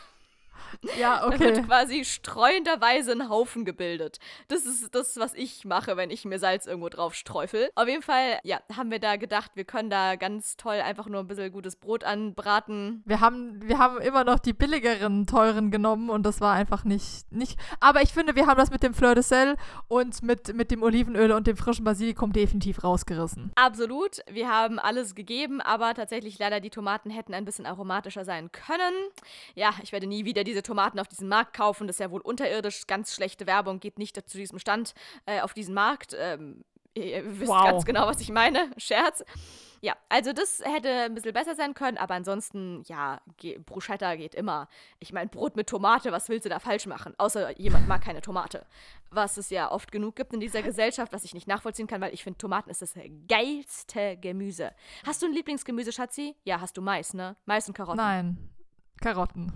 Ja, Da wird okay. quasi streuenderweise ein Haufen gebildet. Das ist das, was ich mache, wenn ich mir Salz irgendwo drauf streufel. Auf jeden Fall, ja, haben wir da gedacht, wir können da ganz toll einfach nur ein bisschen gutes Brot anbraten. Wir haben, wir haben immer noch die billigeren, teuren genommen und das war einfach nicht, nicht. Aber ich finde, wir haben das mit dem Fleur de Sel und mit, mit dem Olivenöl und dem frischen Basilikum definitiv rausgerissen. Absolut, wir haben alles gegeben, aber tatsächlich leider die Tomaten hätten ein bisschen aromatischer sein können. Ja, ich werde nie wieder diese Tomaten auf diesem Markt kaufen. Das ist ja wohl unterirdisch. Ganz schlechte Werbung geht nicht zu diesem Stand äh, auf diesen Markt. Ähm, ihr wisst Wow. ganz genau, was ich meine. Scherz. Ja, also das hätte ein bisschen besser sein können, aber ansonsten, ja, ge Bruschetta geht immer. Ich meine, Brot mit Tomate, was willst du da falsch machen? Außer jemand mag keine Tomate. Was es ja oft genug gibt in dieser Gesellschaft, was ich nicht nachvollziehen kann, weil ich finde, Tomaten ist das geilste Gemüse. Hast du ein Lieblingsgemüse, Schatzi? Ja, hast du Mais, ne? Mais und Karotten. Nein, Karotten.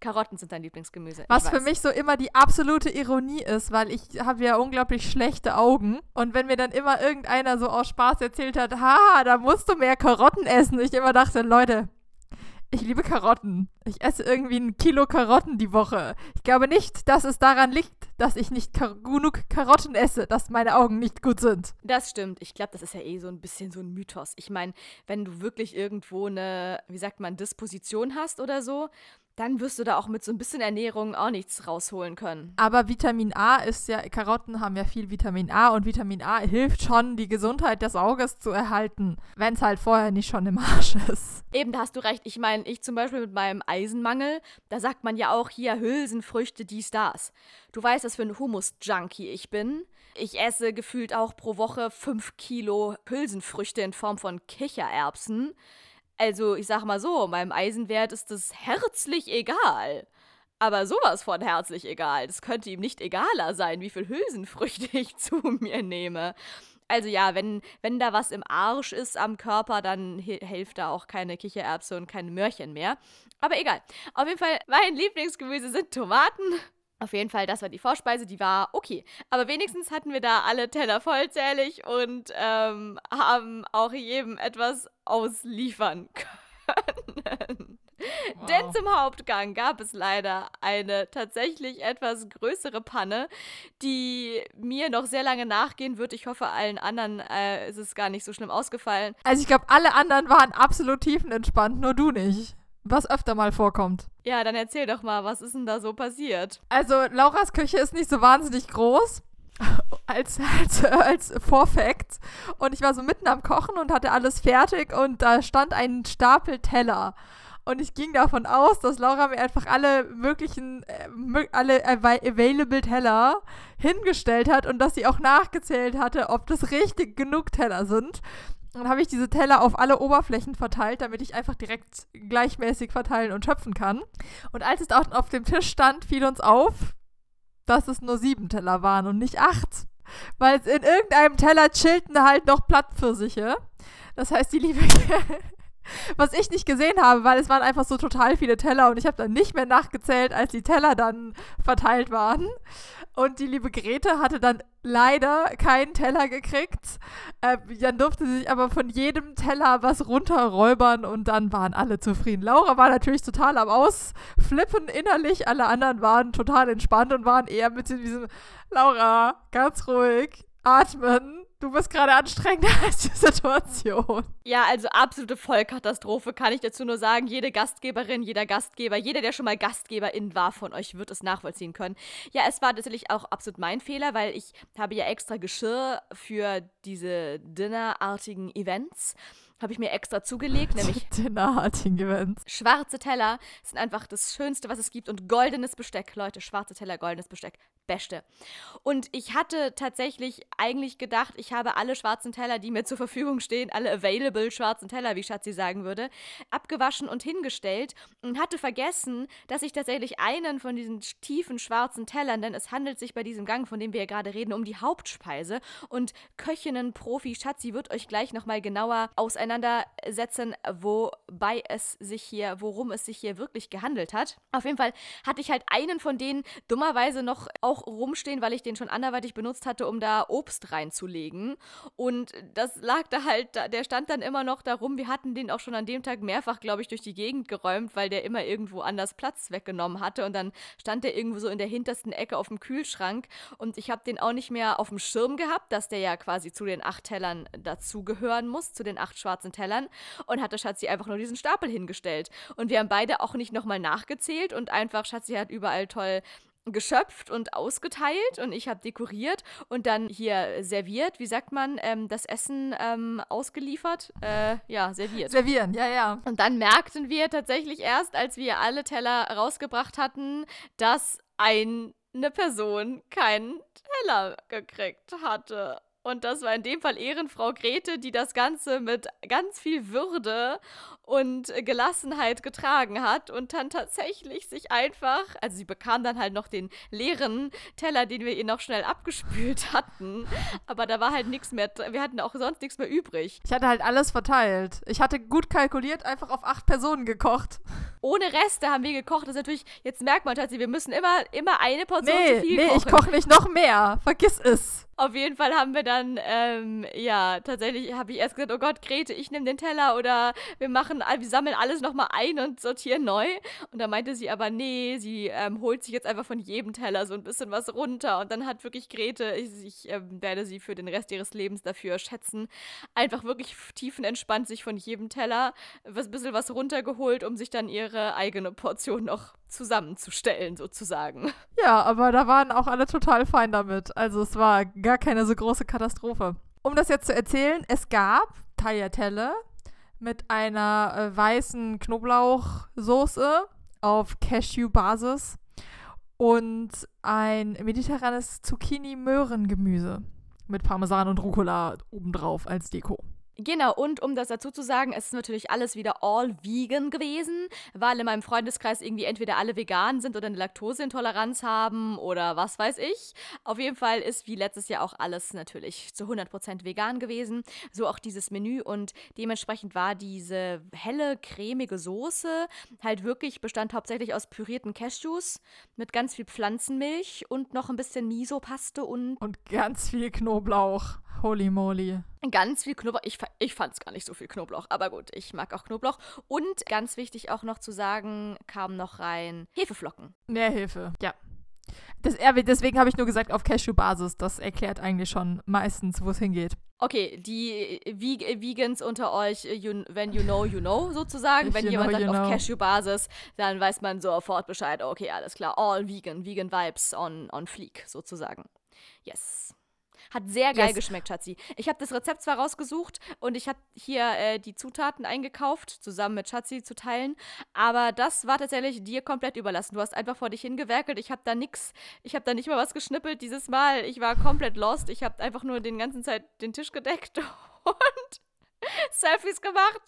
Karotten sind dein Lieblingsgemüse. Was für mich so immer die absolute Ironie ist, weil ich habe ja unglaublich schlechte Augen. Und wenn mir dann immer irgendeiner so aus Spaß erzählt hat, haha, da musst du mehr Karotten essen, ich immer dachte, Leute, ich liebe Karotten. Ich esse irgendwie ein Kilo Karotten die Woche. Ich glaube nicht, dass es daran liegt, dass ich nicht kar genug Karotten esse, dass meine Augen nicht gut sind. Das stimmt. Ich glaube, das ist ja eh so ein bisschen so ein Mythos. Ich meine, wenn du wirklich irgendwo eine, wie sagt man, Disposition hast oder so, dann wirst du da auch mit so ein bisschen Ernährung auch nichts rausholen können. Aber Vitamin A ist ja, Karotten haben ja viel Vitamin A und Vitamin A hilft schon, die Gesundheit des Auges zu erhalten, wenn es halt vorher nicht schon im Arsch ist. Eben, da hast du recht. Ich meine, ich zum Beispiel mit meinem Eisenmangel, da sagt man ja auch hier Hülsenfrüchte, dies, das. Du weißt, was für ein Hummus-Junkie ich bin. Ich esse gefühlt auch pro Woche 5 Kilo Hülsenfrüchte in Form von Kichererbsen. Also, ich sag mal so, meinem Eisenwert ist es herzlich egal. Aber sowas von herzlich egal. Das könnte ihm nicht egaler sein, wie viel Hülsenfrüchte ich zu mir nehme. Also ja, wenn, wenn da was im Arsch ist am Körper, dann hi- hilft da auch keine Kichererbse und keine Möhrchen mehr. Aber egal. Auf jeden Fall, mein Lieblingsgemüse sind Tomaten. Auf jeden Fall, das war die Vorspeise, die war okay. Aber wenigstens hatten wir da alle Teller vollzählig und ähm, haben auch jedem etwas ausliefern können. Denn zum Hauptgang gab es leider eine tatsächlich etwas größere Panne, die mir noch sehr lange nachgehen wird. Ich hoffe, allen anderen äh, ist es gar nicht so schlimm ausgefallen. Also ich glaube, alle anderen waren absolut tiefenentspannt, nur du nicht. Was öfter mal vorkommt. Ja, dann erzähl doch mal, was ist denn da so passiert? Also Lauras Küche ist nicht so wahnsinnig groß. Als, als, als Vorfact. Und ich war so mitten am Kochen und hatte alles fertig und da stand ein Stapel Teller. Und ich ging davon aus, dass Laura mir einfach alle möglichen, äh, alle avai- available Teller hingestellt hat und dass sie auch nachgezählt hatte, ob das richtig genug Teller sind. Dann habe ich diese Teller auf alle Oberflächen verteilt, damit ich einfach direkt gleichmäßig verteilen und schöpfen kann. Und als es auf dem Tisch stand, fiel uns auf, dass es nur sieben Teller waren und nicht acht. Weil in irgendeinem Teller chillten halt noch Plattpfirsiche. Das heißt, die liebe. Was ich nicht gesehen habe, weil es waren einfach so total viele Teller und ich habe dann nicht mehr nachgezählt, als die Teller dann verteilt waren. Und die liebe Grete hatte dann leider keinen Teller gekriegt. Äh, dann durfte sich aber von jedem Teller was runterräubern und dann waren alle zufrieden. Laura war natürlich total am Ausflippen innerlich. Alle anderen waren total entspannt und waren eher mit diesem Laura, ganz ruhig, atmen. Du bist gerade anstrengender als die Situation. Ja, also absolute Vollkatastrophe, kann ich dazu nur sagen. Jede Gastgeberin, jeder Gastgeber, jeder, der schon mal Gastgeberin war von euch, wird es nachvollziehen können. Ja, es war tatsächlich auch absolut mein Fehler, weil ich habe ja extra Geschirr für diese Dinnerartigen Events. Habe ich mir extra zugelegt, nämlich Events. Schwarze Teller sind einfach das Schönste, was es gibt. Und goldenes Besteck, Leute, schwarze Teller, goldenes Besteck, beste. Und ich hatte tatsächlich eigentlich gedacht, ich habe alle schwarzen Teller, die mir zur Verfügung stehen, alle available schwarzen Teller, wie Schatzi sagen würde, abgewaschen und hingestellt und hatte vergessen, dass ich tatsächlich einen von diesen tiefen schwarzen Tellern, denn es handelt sich bei diesem Gang, von dem wir ja gerade reden, um die Hauptspeise. Und Köchinnen-Profi Schatzi wird euch gleich nochmal genauer auseinander auseinandersetzen, wobei es sich hier, worum es sich hier wirklich gehandelt hat. Auf jeden Fall hatte ich halt einen von denen dummerweise noch auch rumstehen, weil ich den schon anderweitig benutzt hatte, um da Obst reinzulegen. Und das lag da halt, der stand dann immer noch darum. Wir hatten den auch schon an dem Tag mehrfach, glaube ich, durch die Gegend geräumt, weil der immer irgendwo anders Platz weggenommen hatte. Und dann stand der irgendwo so in der hintersten Ecke auf dem Kühlschrank. Und ich habe den auch nicht mehr auf dem Schirm gehabt, dass der ja quasi zu den acht Tellern dazugehören muss, zu den acht schwarzen Tellern. Und hatte Schatzi einfach nur diesen Stapel hingestellt. Und wir haben beide auch nicht nochmal nachgezählt und einfach, Schatzi hat überall toll geschöpft und ausgeteilt und ich habe dekoriert und dann hier serviert, wie sagt man, ähm, das Essen ähm, ausgeliefert, äh, ja, serviert. Servieren, ja, ja. Und dann merkten wir tatsächlich erst, als wir alle Teller rausgebracht hatten, dass eine Person keinen Teller gekriegt hatte. Und das war in dem Fall Ehrenfrau Grete, die das Ganze mit ganz viel Würde und Gelassenheit getragen hat und dann tatsächlich sich einfach, also sie bekam dann halt noch den leeren Teller, den wir ihr noch schnell abgespült hatten, aber da war halt nichts mehr, wir hatten auch sonst nichts mehr übrig. Ich hatte halt alles verteilt. Ich hatte gut kalkuliert, einfach auf acht Personen gekocht. Ohne Reste haben wir gekocht. Das ist natürlich, jetzt merkt man tatsächlich, wir müssen immer, immer eine Portion nee, zu viel nee, kochen. ich koche nicht noch mehr. Vergiss es. Auf jeden Fall haben wir dann, ähm, ja, tatsächlich habe ich erst gesagt, oh Gott, Grete, ich nehme den Teller oder wir machen, wir sammeln alles nochmal ein und sortieren neu. Und da meinte sie aber, nee, sie ähm, holt sich jetzt einfach von jedem Teller so ein bisschen was runter. Und dann hat wirklich Grete, ich, ich äh, werde sie für den Rest ihres Lebens dafür schätzen, einfach wirklich tiefenentspannt sich von jedem Teller was bisschen was runtergeholt, um sich dann ihre eigene Portion noch zusammenzustellen, sozusagen. Ja, aber da waren auch alle total fein damit. Also es war gar keine so große Katastrophe. Um das jetzt zu erzählen, es gab Tagliatelle mit einer äh, weißen Knoblauchsoße auf Cashew-Basis und ein mediterranes Zucchini-Möhrengemüse mit Parmesan und Rucola obendrauf als Deko. Genau, und um das dazu zu sagen, es ist natürlich alles wieder all vegan gewesen, weil in meinem Freundeskreis irgendwie entweder alle vegan sind oder eine Laktoseintoleranz haben oder was weiß ich. Auf jeden Fall ist wie letztes Jahr auch alles natürlich zu 100% vegan gewesen, so auch dieses Menü und dementsprechend war diese helle, cremige Soße halt wirklich bestand hauptsächlich aus pürierten Cashews mit ganz viel Pflanzenmilch und noch ein bisschen Miso-Paste und... Und ganz viel Knoblauch. Holy moly. Ganz viel Knoblauch. Ich, ich fand es gar nicht so viel Knoblauch, aber gut, ich mag auch Knoblauch. Und ganz wichtig auch noch zu sagen, kam noch rein Hefeflocken. Mehr Hefe, ja. Das, deswegen habe ich nur gesagt, auf Cashew-Basis. Das erklärt eigentlich schon meistens, wo es hingeht. Okay, die Vegans unter euch, you, when you know, you know, sozusagen. Wenn jemand know, sagt auf Cashew-Basis, dann weiß man sofort Bescheid. Okay, alles klar, all vegan, vegan Vibes on, on fleek, sozusagen. Yes. Hat sehr geil yes. geschmeckt, Schatzi. Ich habe das Rezept zwar rausgesucht und ich habe hier äh, die Zutaten eingekauft, zusammen mit Schatzi zu teilen, aber das war tatsächlich dir komplett überlassen. Du hast einfach vor dich hingewerkelt. Ich habe da nix, ich habe da nicht mal was geschnippelt dieses Mal. Ich war komplett lost. Ich habe einfach nur den ganzen Zeit den Tisch gedeckt und Selfies gemacht.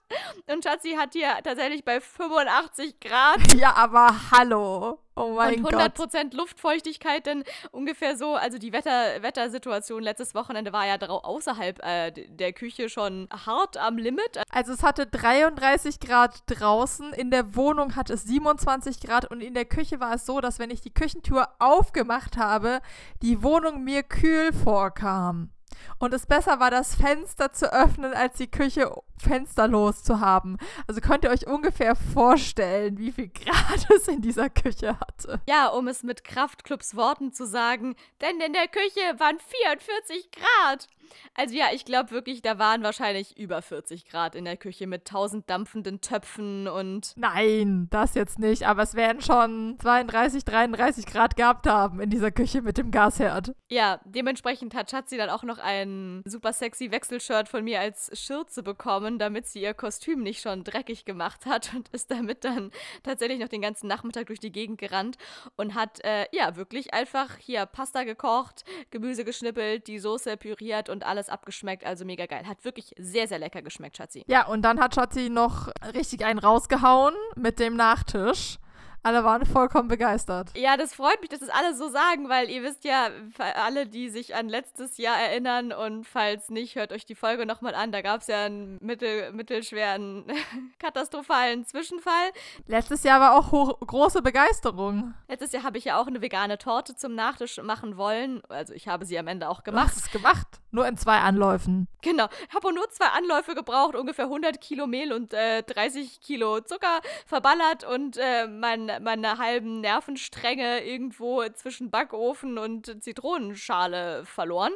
Und Schatzi hat hier tatsächlich bei 85 Grad. Ja, aber hallo. Oh mein und 100% Gott. Luftfeuchtigkeit, denn ungefähr so, also die Wetter, Wettersituation letztes Wochenende war ja außerhalb äh, der Küche schon hart am Limit. Also es hatte 33 Grad draußen, in der Wohnung hatte es 27 Grad und in der Küche war es so, dass wenn ich die Küchentür aufgemacht habe, die Wohnung mir kühl vorkam. Und es besser war, das Fenster zu öffnen, als die Küche fensterlos zu haben. Also könnt ihr euch ungefähr vorstellen, wie viel Grad es in dieser Küche hatte. Ja, um es mit Kraftclubs Worten zu sagen, denn in der Küche waren 44 Grad. Also ja, ich glaube wirklich, da waren wahrscheinlich über 40 Grad in der Küche mit tausend dampfenden Töpfen und. Nein, das jetzt nicht, aber es werden schon 32, 33 Grad gehabt haben in dieser Küche mit dem Gasherd. Ja, dementsprechend hat Schatzi dann auch noch ein super sexy Wechselshirt von mir als Schürze bekommen damit sie ihr Kostüm nicht schon dreckig gemacht hat und ist damit dann tatsächlich noch den ganzen Nachmittag durch die Gegend gerannt und hat äh, ja wirklich einfach hier Pasta gekocht, Gemüse geschnippelt, die Soße püriert und alles abgeschmeckt. Also mega geil. Hat wirklich sehr, sehr lecker geschmeckt, Schatzi. Ja, und dann hat Schatzi noch richtig einen rausgehauen mit dem Nachtisch. Alle waren vollkommen begeistert. Ja, das freut mich, dass das alle so sagen, weil ihr wisst ja, alle, die sich an letztes Jahr erinnern und falls nicht, hört euch die Folge nochmal an. Da gab es ja einen mittel, mittelschweren, katastrophalen Zwischenfall. Letztes Jahr war auch hoch, große Begeisterung. Letztes Jahr habe ich ja auch eine vegane Torte zum Nachtisch machen wollen. Also ich habe sie am Ende auch gemacht. Du hast es gemacht? Nur in zwei Anläufen. Genau. Ich habe nur zwei Anläufe gebraucht, ungefähr 100 Kilo Mehl und äh, 30 Kilo Zucker verballert und äh, mein, meine halben Nervenstränge irgendwo zwischen Backofen und Zitronenschale verloren.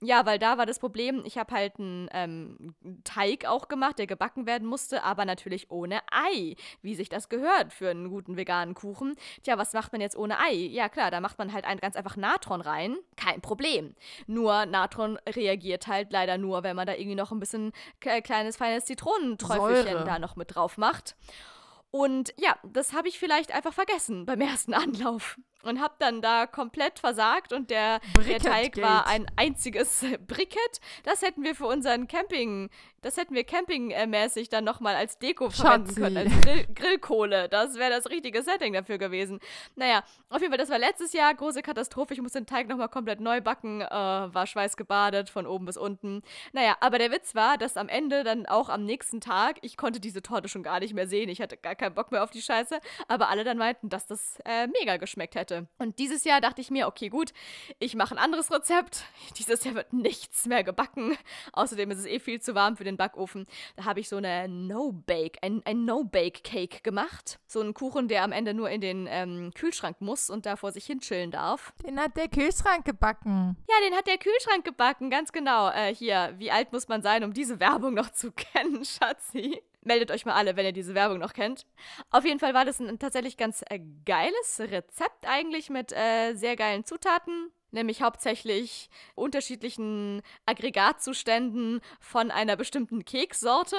Ja, weil da war das Problem, ich habe halt einen ähm, Teig auch gemacht, der gebacken werden musste, aber natürlich ohne Ei, wie sich das gehört für einen guten veganen Kuchen. Tja, was macht man jetzt ohne Ei? Ja klar, da macht man halt ein, ganz einfach Natron rein. Kein Problem. Nur Natron reagiert halt leider nur, wenn man da irgendwie noch ein bisschen kleines, feines Zitronenträufelchen da noch mit drauf macht. Und ja, das habe ich vielleicht einfach vergessen beim ersten Anlauf und habe dann da komplett versagt und der, der Teig war ein einziges Bricket. Das hätten wir für unseren Camping, das hätten wir campingmäßig dann nochmal als Deko Schatzi. verwenden können, als Grill Grillkohle. Das wäre das richtige Setting dafür gewesen. Naja, auf jeden Fall, das war letztes Jahr, große Katastrophe. Ich musste den Teig nochmal komplett neu backen, äh, war schweißgebadet von oben bis unten. Naja, aber der Witz war, dass am Ende dann auch am nächsten Tag, ich konnte diese Torte schon gar nicht mehr sehen, ich hatte gar keinen Bock mehr auf die Scheiße, aber alle dann meinten, dass das äh, mega geschmeckt hätte. Und dieses Jahr dachte ich mir, okay, gut, ich mache ein anderes Rezept. Dieses Jahr wird nichts mehr gebacken. Außerdem ist es eh viel zu warm für den Backofen. Da habe ich so eine No-Bake, ein, ein No-Bake-Cake gemacht. So einen Kuchen, der am Ende nur in den ähm, Kühlschrank muss und da vor sich hin chillen darf. Den hat der Kühlschrank gebacken. Ja, den hat der Kühlschrank gebacken, ganz genau. Äh, hier, wie alt muss man sein, um diese Werbung noch zu kennen, Schatzi? Meldet euch mal alle, wenn ihr diese Werbung noch kennt. Auf jeden Fall war das ein tatsächlich ganz äh, geiles Rezept eigentlich mit äh, sehr geilen Zutaten nämlich hauptsächlich unterschiedlichen Aggregatzuständen von einer bestimmten Keksorte.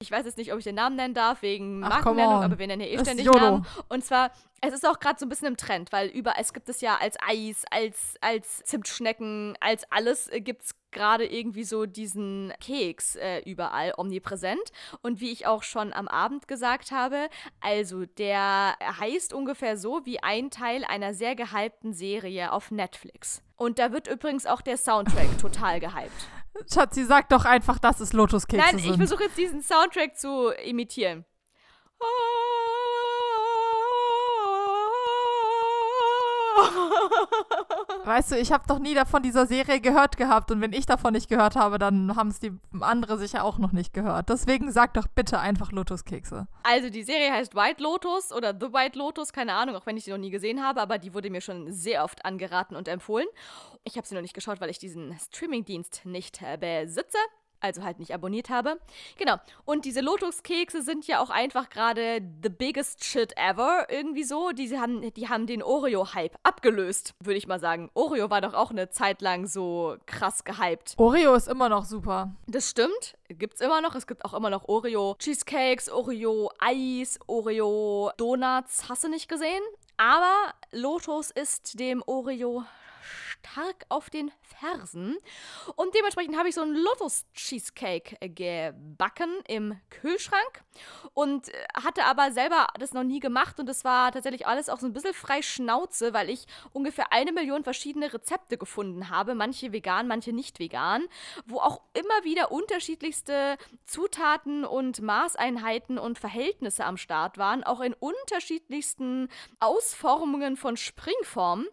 Ich weiß jetzt nicht, ob ich den Namen nennen darf, wegen Ach, Markennennung, aber wir nennen ja eh ständig Namen. Und zwar, es ist auch gerade so ein bisschen im Trend, weil überall, es gibt es ja als Eis, als, als Zimtschnecken, als alles äh, gibt es gerade irgendwie so diesen Keks äh, überall omnipräsent. Und wie ich auch schon am Abend gesagt habe, also der heißt ungefähr so wie ein Teil einer sehr gehypten Serie auf Netflix. Und da wird übrigens auch der Soundtrack total gehypt. Schatzi, sag doch einfach, dass es Lotuskekse Nein, ich versuche jetzt diesen Soundtrack zu imitieren. Weißt du, ich habe doch nie davon dieser Serie gehört gehabt und wenn ich davon nicht gehört habe, dann haben es die andere sicher auch noch nicht gehört. Deswegen sag doch bitte einfach Lotuskekse. Also die Serie heißt White Lotus oder The White Lotus, keine Ahnung, auch wenn ich sie noch nie gesehen habe, aber die wurde mir schon sehr oft angeraten und empfohlen. Ich habe sie noch nicht geschaut, weil ich diesen Streamingdienst nicht äh, besitze also halt nicht abonniert habe. Genau. Und diese Lotus-Kekse sind ja auch einfach gerade the biggest shit ever. Irgendwie so. Die haben, die haben den Oreo-Hype abgelöst, würde ich mal sagen. Oreo war doch auch eine Zeit lang so krass gehypt. Oreo ist immer noch super. Das stimmt. Gibt's immer noch. Es gibt auch immer noch Oreo-Cheesecakes, Oreo-Eis, Oreo-Donuts. Hast du nicht gesehen? Aber Lotus ist dem Oreo stark auf den Fersen. Und dementsprechend habe ich so einen Lotus-Cheesecake gebacken im Kühlschrank und hatte aber selber das noch nie gemacht und es war tatsächlich alles auch so ein bisschen frei Schnauze, weil ich ungefähr eine Million verschiedene Rezepte gefunden habe, manche vegan, manche nicht vegan, wo auch immer wieder unterschiedlichste Zutaten und Maßeinheiten und Verhältnisse am Start waren, auch in unterschiedlichsten Ausformungen von Springformen.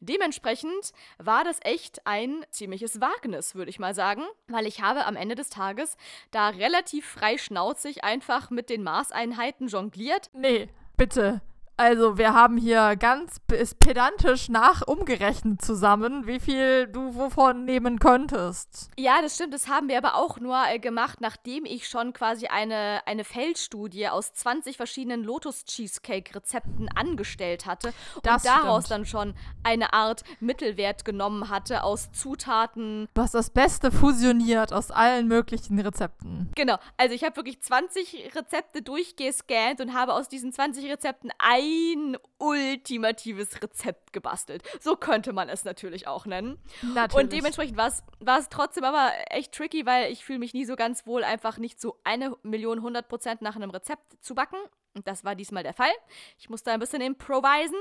Dementsprechend war das echt ein ziemliches Wagnis, würde ich mal sagen, weil ich habe am Ende des Tages da relativ freischnauzig einfach mit den Maßeinheiten jongliert. Nee, bitte. Also, wir haben hier ganz pedantisch nach umgerechnet zusammen, wie viel du wovon nehmen könntest. Ja, das stimmt. Das haben wir aber auch nur äh, gemacht, nachdem ich schon quasi eine, eine Feldstudie aus 20 verschiedenen Lotus-Cheesecake-Rezepten angestellt hatte das und daraus stimmt. dann schon eine Art Mittelwert genommen hatte aus Zutaten. Du hast das Beste fusioniert aus allen möglichen Rezepten. Genau. Also, ich habe wirklich 20 Rezepte durchgescannt und habe aus diesen 20 Rezepten ein ein ultimatives Rezept gebastelt. So könnte man es natürlich auch nennen. Natürlich. Und dementsprechend war es, war es trotzdem aber echt tricky, weil ich fühle mich nie so ganz wohl, einfach nicht so eine Million hundert Prozent nach einem Rezept zu backen. Und das war diesmal der Fall. Ich musste ein bisschen improvisen.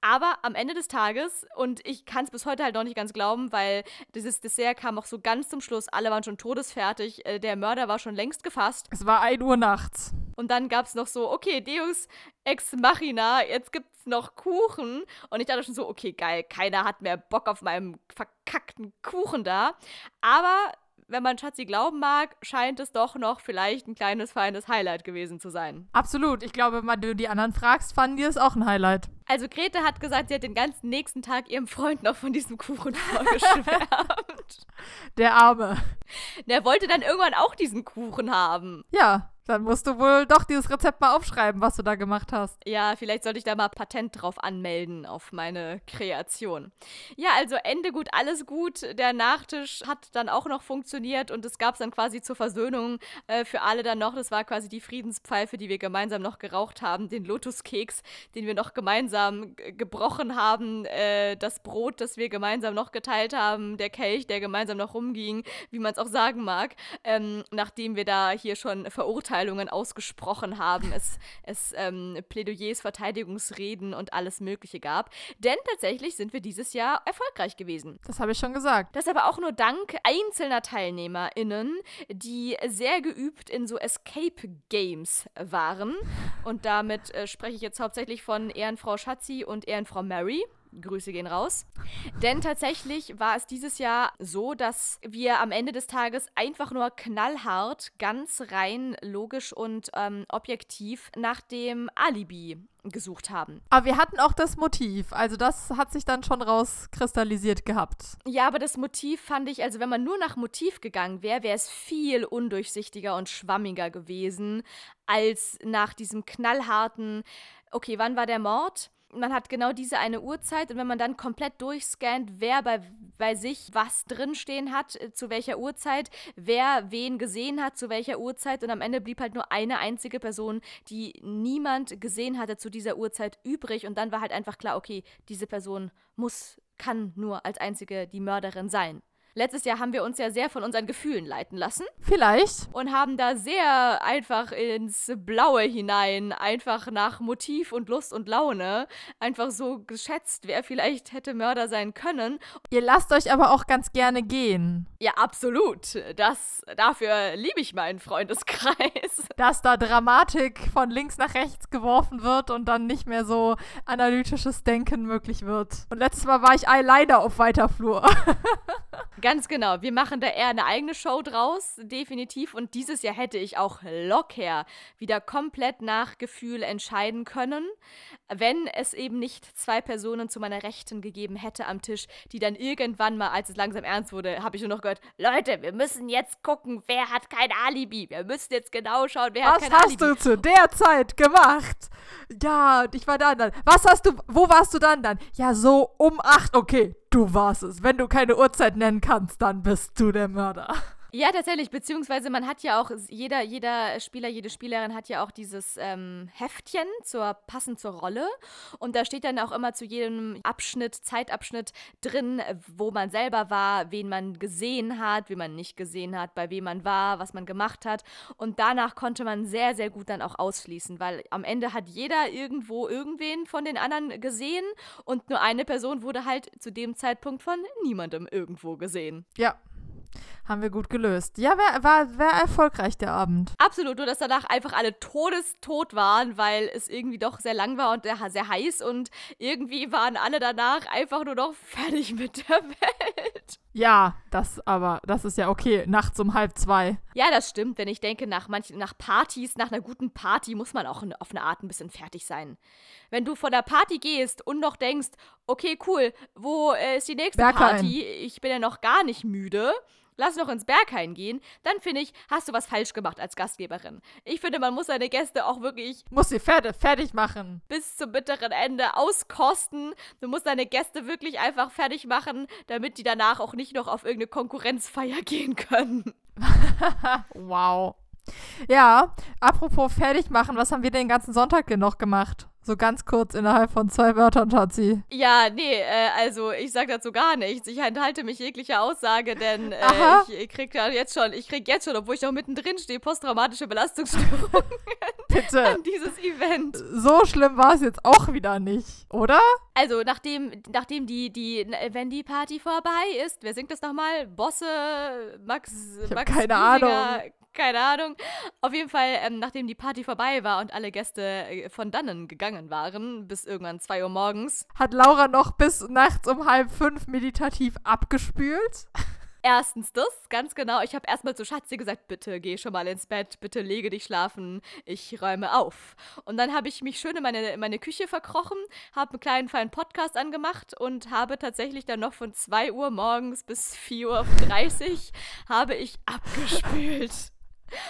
Aber am Ende des Tages, und ich kann es bis heute halt noch nicht ganz glauben, weil dieses Dessert kam auch so ganz zum Schluss, alle waren schon todesfertig, äh, der Mörder war schon längst gefasst. es war 1 Uhr nachts. Und dann gab es noch so, okay, Deus Ex Machina, jetzt gibt's noch Kuchen. Und ich dachte schon so, okay, geil, keiner hat mehr Bock auf meinem verkackten Kuchen da. Aber wenn man Schatzi glauben mag, scheint es doch noch vielleicht ein kleines, feines Highlight gewesen zu sein. Absolut. Ich glaube, wenn du die anderen fragst, fanden die es auch ein Highlight. Also Grete hat gesagt, sie hat den ganzen nächsten Tag ihrem Freund noch von diesem Kuchen vorgeschwärmt. Der Arme. Der wollte dann irgendwann auch diesen Kuchen haben. Ja, dann musst du wohl doch dieses Rezept mal aufschreiben, was du da gemacht hast. Ja, vielleicht sollte ich da mal Patent drauf anmelden auf meine Kreation. Ja, also Ende gut, alles gut. Der Nachtisch hat dann auch noch funktioniert und es gab dann quasi zur Versöhnung äh, für alle dann noch. Das war quasi die Friedenspfeife, die wir gemeinsam noch geraucht haben, den Lotuskeks, den wir noch gemeinsam gebrochen haben, äh, das Brot, das wir gemeinsam noch geteilt haben, der Kelch, der gemeinsam noch rumging, wie man es auch sagen mag, ähm, nachdem wir da hier schon verurteilt Verurteilungen ausgesprochen haben, es, es ähm, Plädoyers, Verteidigungsreden und alles Mögliche gab. Denn tatsächlich sind wir dieses Jahr erfolgreich gewesen. Das habe ich schon gesagt. Das aber auch nur dank einzelner TeilnehmerInnen, die sehr geübt in so Escape Games waren. Und damit äh, spreche ich jetzt hauptsächlich von Ehrenfrau Schatzi und Ehrenfrau Mary. Grüße gehen raus. Denn tatsächlich war es dieses Jahr so, dass wir am Ende des Tages einfach nur knallhart, ganz rein logisch und ähm, objektiv nach dem Alibi gesucht haben. Aber wir hatten auch das Motiv. Also das hat sich dann schon rauskristallisiert gehabt. Ja, aber das Motiv fand ich, also wenn man nur nach Motiv gegangen wäre, wäre es viel undurchsichtiger und schwammiger gewesen, als nach diesem knallharten, okay, wann war der Mord? Man hat genau diese eine Uhrzeit und wenn man dann komplett durchscannt, wer bei, bei sich was drinstehen hat, äh, zu welcher Uhrzeit, wer wen gesehen hat, zu welcher Uhrzeit und am Ende blieb halt nur eine einzige Person, die niemand gesehen hatte zu dieser Uhrzeit übrig und dann war halt einfach klar, okay, diese Person muss, kann nur als einzige die Mörderin sein. Letztes Jahr haben wir uns ja sehr von unseren Gefühlen leiten lassen. Vielleicht. Und haben da sehr einfach ins Blaue hinein, einfach nach Motiv und Lust und Laune, einfach so geschätzt, wer vielleicht hätte Mörder sein können. Ihr lasst euch aber auch ganz gerne gehen. Ja, absolut. Das, dafür liebe ich meinen Freundeskreis. Dass da Dramatik von links nach rechts geworfen wird und dann nicht mehr so analytisches Denken möglich wird. Und letztes Mal war ich alleine auf weiter Flur. Ganz genau. Wir machen da eher eine eigene Show draus, definitiv. Und dieses Jahr hätte ich auch locker wieder komplett nach Gefühl entscheiden können, wenn es eben nicht zwei Personen zu meiner Rechten gegeben hätte am Tisch, die dann irgendwann mal, als es langsam ernst wurde, habe ich nur noch gehört, Leute, wir müssen jetzt gucken, wer hat kein Alibi. Wir müssen jetzt genau schauen, wer Was hat kein Alibi. hast du zu der Zeit gemacht? Ja, ich war da dann. Was hast du, wo warst du dann dann? Ja, so um acht. Okay, du warst es. Wenn du keine Uhrzeit nennen kannst, dann bist du der Mörder. Ja, tatsächlich, beziehungsweise man hat ja auch, jeder, jeder Spieler, jede Spielerin hat ja auch dieses ähm, Heftchen zur, passend zur Rolle. Und da steht dann auch immer zu jedem Abschnitt, Zeitabschnitt drin, wo man selber war, wen man gesehen hat, wen man nicht gesehen hat, bei wem man war, was man gemacht hat. Und danach konnte man sehr, sehr gut dann auch ausschließen, weil am Ende hat jeder irgendwo irgendwen von den anderen gesehen und nur eine Person wurde halt zu dem Zeitpunkt von niemandem irgendwo gesehen. Ja, haben wir gut gelöst. Ja, wer, war, war erfolgreich der Abend. Absolut, nur dass danach einfach alle todestot waren, weil es irgendwie doch sehr lang war und sehr heiß und irgendwie waren alle danach einfach nur noch fertig mit der Welt. Ja, das aber, das ist ja okay. Nachts um halb zwei. Ja, das stimmt. Wenn ich denke, nach manchen, nach Partys, nach einer guten Party muss man auch auf eine Art ein bisschen fertig sein. Wenn du von der Party gehst und noch denkst, okay, cool, wo äh, ist die nächste Berghain. Party? Ich bin ja noch gar nicht müde lass noch ins Berghain gehen, dann finde ich, hast du was falsch gemacht als Gastgeberin. Ich finde, man muss seine Gäste auch wirklich Muss sie fertig, fertig machen. bis zum bitteren Ende auskosten. Du musst deine Gäste wirklich einfach fertig machen, damit die danach auch nicht noch auf irgendeine Konkurrenzfeier gehen können. wow. Ja, apropos fertig machen, was haben wir den ganzen Sonntag denn noch gemacht? So ganz kurz innerhalb von zwei Wörtern, Schatzi. Ja, nee, äh, also ich sag dazu gar nichts. Ich enthalte mich jeglicher Aussage, denn äh, ich krieg ja jetzt schon, ich krieg jetzt schon, obwohl ich noch mittendrin stehe, posttraumatische Belastungsstörungen Bitte. an dieses Event. So schlimm war es jetzt auch wieder nicht, oder? Also, nachdem, nachdem die, die, wenn die Party vorbei ist, wer singt das nochmal? Bosse, Max, ich Max keine Giesinger, Ahnung. Keine Ahnung. Auf jeden Fall, ähm, nachdem die Party vorbei war und alle Gäste äh, von dannen gegangen waren, bis irgendwann 2 Uhr morgens. Hat Laura noch bis nachts um halb fünf meditativ abgespült? Erstens das, ganz genau. Ich habe erstmal zu Schatzi gesagt, bitte geh schon mal ins Bett, bitte lege dich schlafen, ich räume auf. Und dann habe ich mich schön in meine, in meine Küche verkrochen, habe einen kleinen feinen Podcast angemacht und habe tatsächlich dann noch von 2 Uhr morgens bis 4.30 Uhr habe ich abgespült.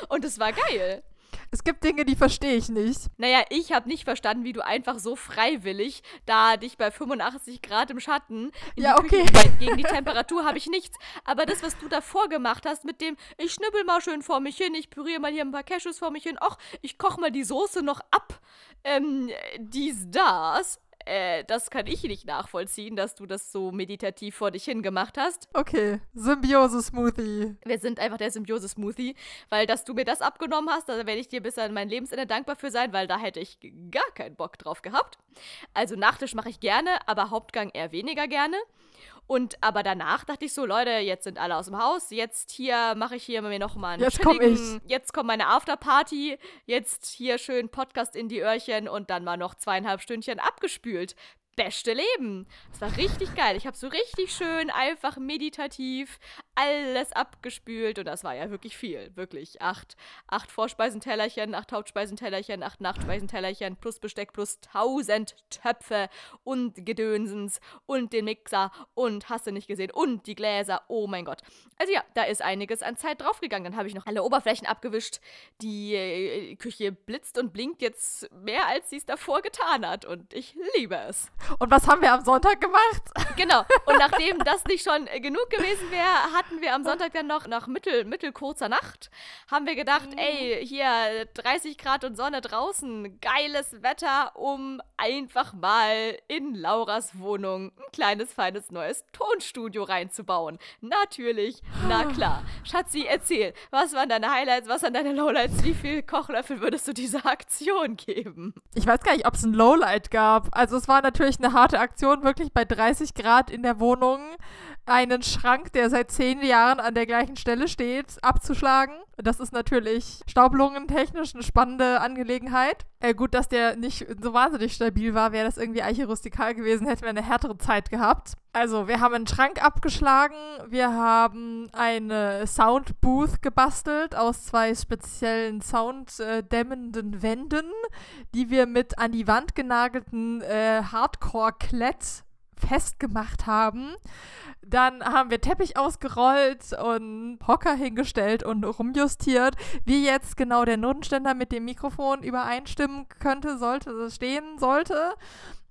Und es war geil. Es gibt Dinge, die verstehe ich nicht. Naja, ich habe nicht verstanden, wie du einfach so freiwillig da dich bei 85 Grad im Schatten ja, die okay. Küche, gegen die Temperatur habe ich nichts. Aber das, was du davor gemacht hast mit dem, ich schnibbel mal schön vor mich hin, ich püriere mal hier ein paar Cashews vor mich hin, ach, ich koche mal die Soße noch ab, ähm, dies, das, äh, das kann ich nicht nachvollziehen, dass du das so meditativ vor dich hingemacht hast. Okay, Symbiose-Smoothie. Wir sind einfach der Symbiose-Smoothie, weil dass du mir das abgenommen hast, da werde ich dir bis an mein Lebensende dankbar für sein, weil da hätte ich gar keinen Bock drauf gehabt. Also Nachtisch mache ich gerne, aber Hauptgang eher weniger gerne. Und aber danach dachte ich so, Leute, jetzt sind alle aus dem Haus, jetzt hier mache ich hier mir noch mal einen Jetzt komm ich. Jetzt kommt meine Afterparty, jetzt hier schön Podcast in die Öhrchen und dann mal noch zweieinhalb Stündchen abgespült. Beste Leben. Das war richtig geil. Ich habe so richtig schön, einfach meditativ alles abgespült und das war ja wirklich viel. Wirklich. Acht, acht Vorspeisentellerchen, acht Hauptspeisentellerchen, acht Nachspeisentellerchen plus Besteck plus tausend Töpfe und Gedönsens und den Mixer und hast du nicht gesehen und die Gläser. Oh mein Gott. Also ja, da ist einiges an Zeit draufgegangen. Dann habe ich noch alle Oberflächen abgewischt. Die äh, Küche blitzt und blinkt jetzt mehr, als sie es davor getan hat und ich liebe es. Und was haben wir am Sonntag gemacht? Genau. Und nachdem das nicht schon äh, genug gewesen wäre, hatten wir am Sonntag dann noch nach mittel, mittelkurzer Nacht, haben wir gedacht, ey, hier 30 Grad und Sonne draußen, geiles Wetter, um einfach mal in Lauras Wohnung ein kleines, feines neues Tonstudio reinzubauen. Natürlich, na klar. Schatzi, erzähl, was waren deine Highlights, was waren deine Lowlights, wie viel Kochlöffel würdest du dieser Aktion geben? Ich weiß gar nicht, ob es ein Lowlight gab. Also es war natürlich eine harte Aktion, wirklich bei 30 Grad in der Wohnung einen Schrank, der seit zehn Jahren an der gleichen Stelle steht, abzuschlagen. Das ist natürlich staublungentechnisch eine spannende Angelegenheit. Äh, gut, dass der nicht so wahnsinnig stabil war, wäre das irgendwie archirustikal gewesen, hätten wir eine härtere Zeit gehabt. Also, wir haben einen Schrank abgeschlagen, wir haben eine Soundbooth gebastelt aus zwei speziellen sounddämmenden Wänden, die wir mit an die Wand genagelten äh, Hardcore-Klett festgemacht haben. Dann haben wir Teppich ausgerollt und Hocker hingestellt und rumjustiert, wie jetzt genau der Notenständer mit dem Mikrofon übereinstimmen könnte, sollte, stehen sollte.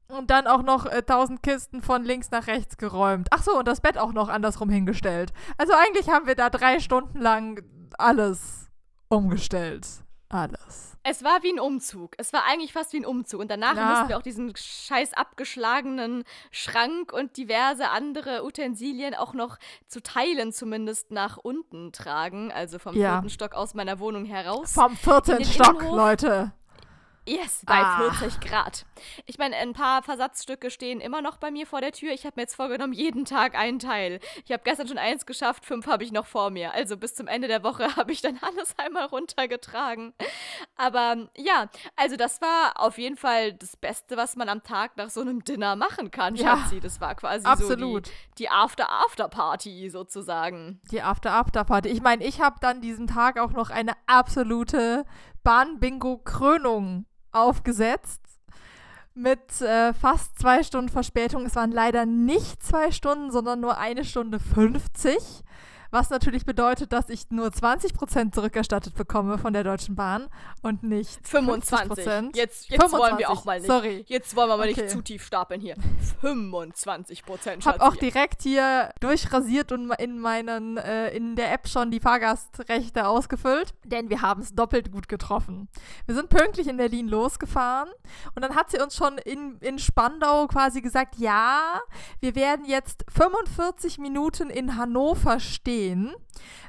Und dann auch noch äh, 1000 Kisten von links nach rechts geräumt. Ach so, und das Bett auch noch andersrum hingestellt. Also eigentlich haben wir da drei Stunden lang alles umgestellt. Alles. Es war wie ein Umzug. Es war eigentlich fast wie ein Umzug. Und danach Ja. mussten wir auch diesen scheiß abgeschlagenen Schrank und diverse andere Utensilien auch noch zu Teilen zumindest nach unten tragen. Also vom Ja. vierten Stock aus meiner Wohnung heraus. Vom 14. In den Stock, Innenhof. Leute. Yes, bei Ah. 40 Grad. Ich meine, ein paar Versatzstücke stehen immer noch bei mir vor der Tür. Ich habe mir jetzt vorgenommen, jeden Tag einen Teil. Ich habe gestern schon eins geschafft, fünf habe ich noch vor mir. Also bis zum Ende der Woche habe ich dann alles einmal runtergetragen. Aber ja, also das war auf jeden Fall das Beste, was man am Tag nach so einem Dinner machen kann, Ja. Schatzi. Das war quasi Absolut. so die, die After-After-Party sozusagen. Die After-After-Party. Ich meine, ich habe dann diesen Tag auch noch eine absolute Bahn-Bingo-Krönung aufgesetzt. Mit äh, fast zwei Stunden Verspätung. Es waren leider nicht zwei Stunden, sondern nur eine Stunde 50. Was natürlich bedeutet, dass ich nur 20% zurückerstattet bekomme von der Deutschen Bahn und nicht 25. 50%. Jetzt, jetzt 25, wollen wir auch mal nicht. sorry. Jetzt wollen wir mal Okay. nicht zu tief stapeln hier. 25 Prozent, Ich habe auch direkt hier durchrasiert und in meinen äh, in der App schon die Fahrgastrechte ausgefüllt, denn wir haben es doppelt gut getroffen. Wir sind pünktlich in Berlin losgefahren und dann hat sie uns schon in, in Spandau quasi gesagt, ja, wir werden jetzt 45 Minuten in Hannover stehen.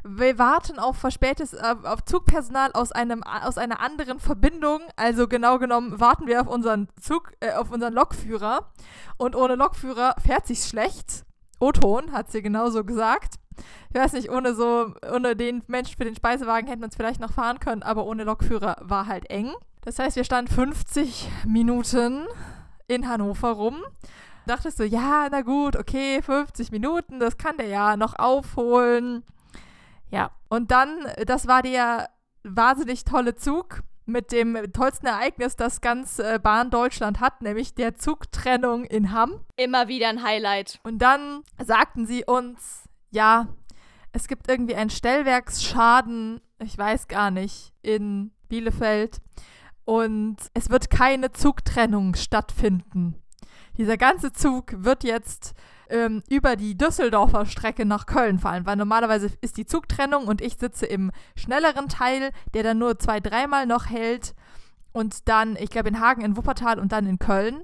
Wir warten auf verspätetes äh, auf Zugpersonal aus einem aus einer anderen Verbindung. Also genau genommen warten wir auf unseren Zug äh, auf unseren Lokführer und ohne Lokführer fährt sich's schlecht. O-Ton hat sie genauso gesagt. Ich weiß nicht, ohne so ohne den Menschen für den Speisewagen hätten wir es vielleicht noch fahren können, aber ohne Lokführer war halt eng. Das heißt, wir standen 50 Minuten in Hannover rum. Dachtest du, ja, na gut, okay, 50 Minuten, das kann der ja noch aufholen. Ja, und dann, das war der wahnsinnig tolle Zug mit dem tollsten Ereignis, das ganz äh, Bahn Deutschland hat, nämlich der Zugtrennung in Hamm. Immer wieder ein Highlight. Und dann sagten sie uns, ja, es gibt irgendwie einen Stellwerksschaden, ich weiß gar nicht, in Bielefeld. Und es wird keine Zugtrennung stattfinden. Dieser ganze Zug wird jetzt ähm, über die Düsseldorfer Strecke nach Köln fahren, weil normalerweise ist die Zugtrennung und ich sitze im schnelleren Teil, der dann nur zwei, dreimal noch hält und dann, ich glaube, in Hagen, in Wuppertal und dann in Köln.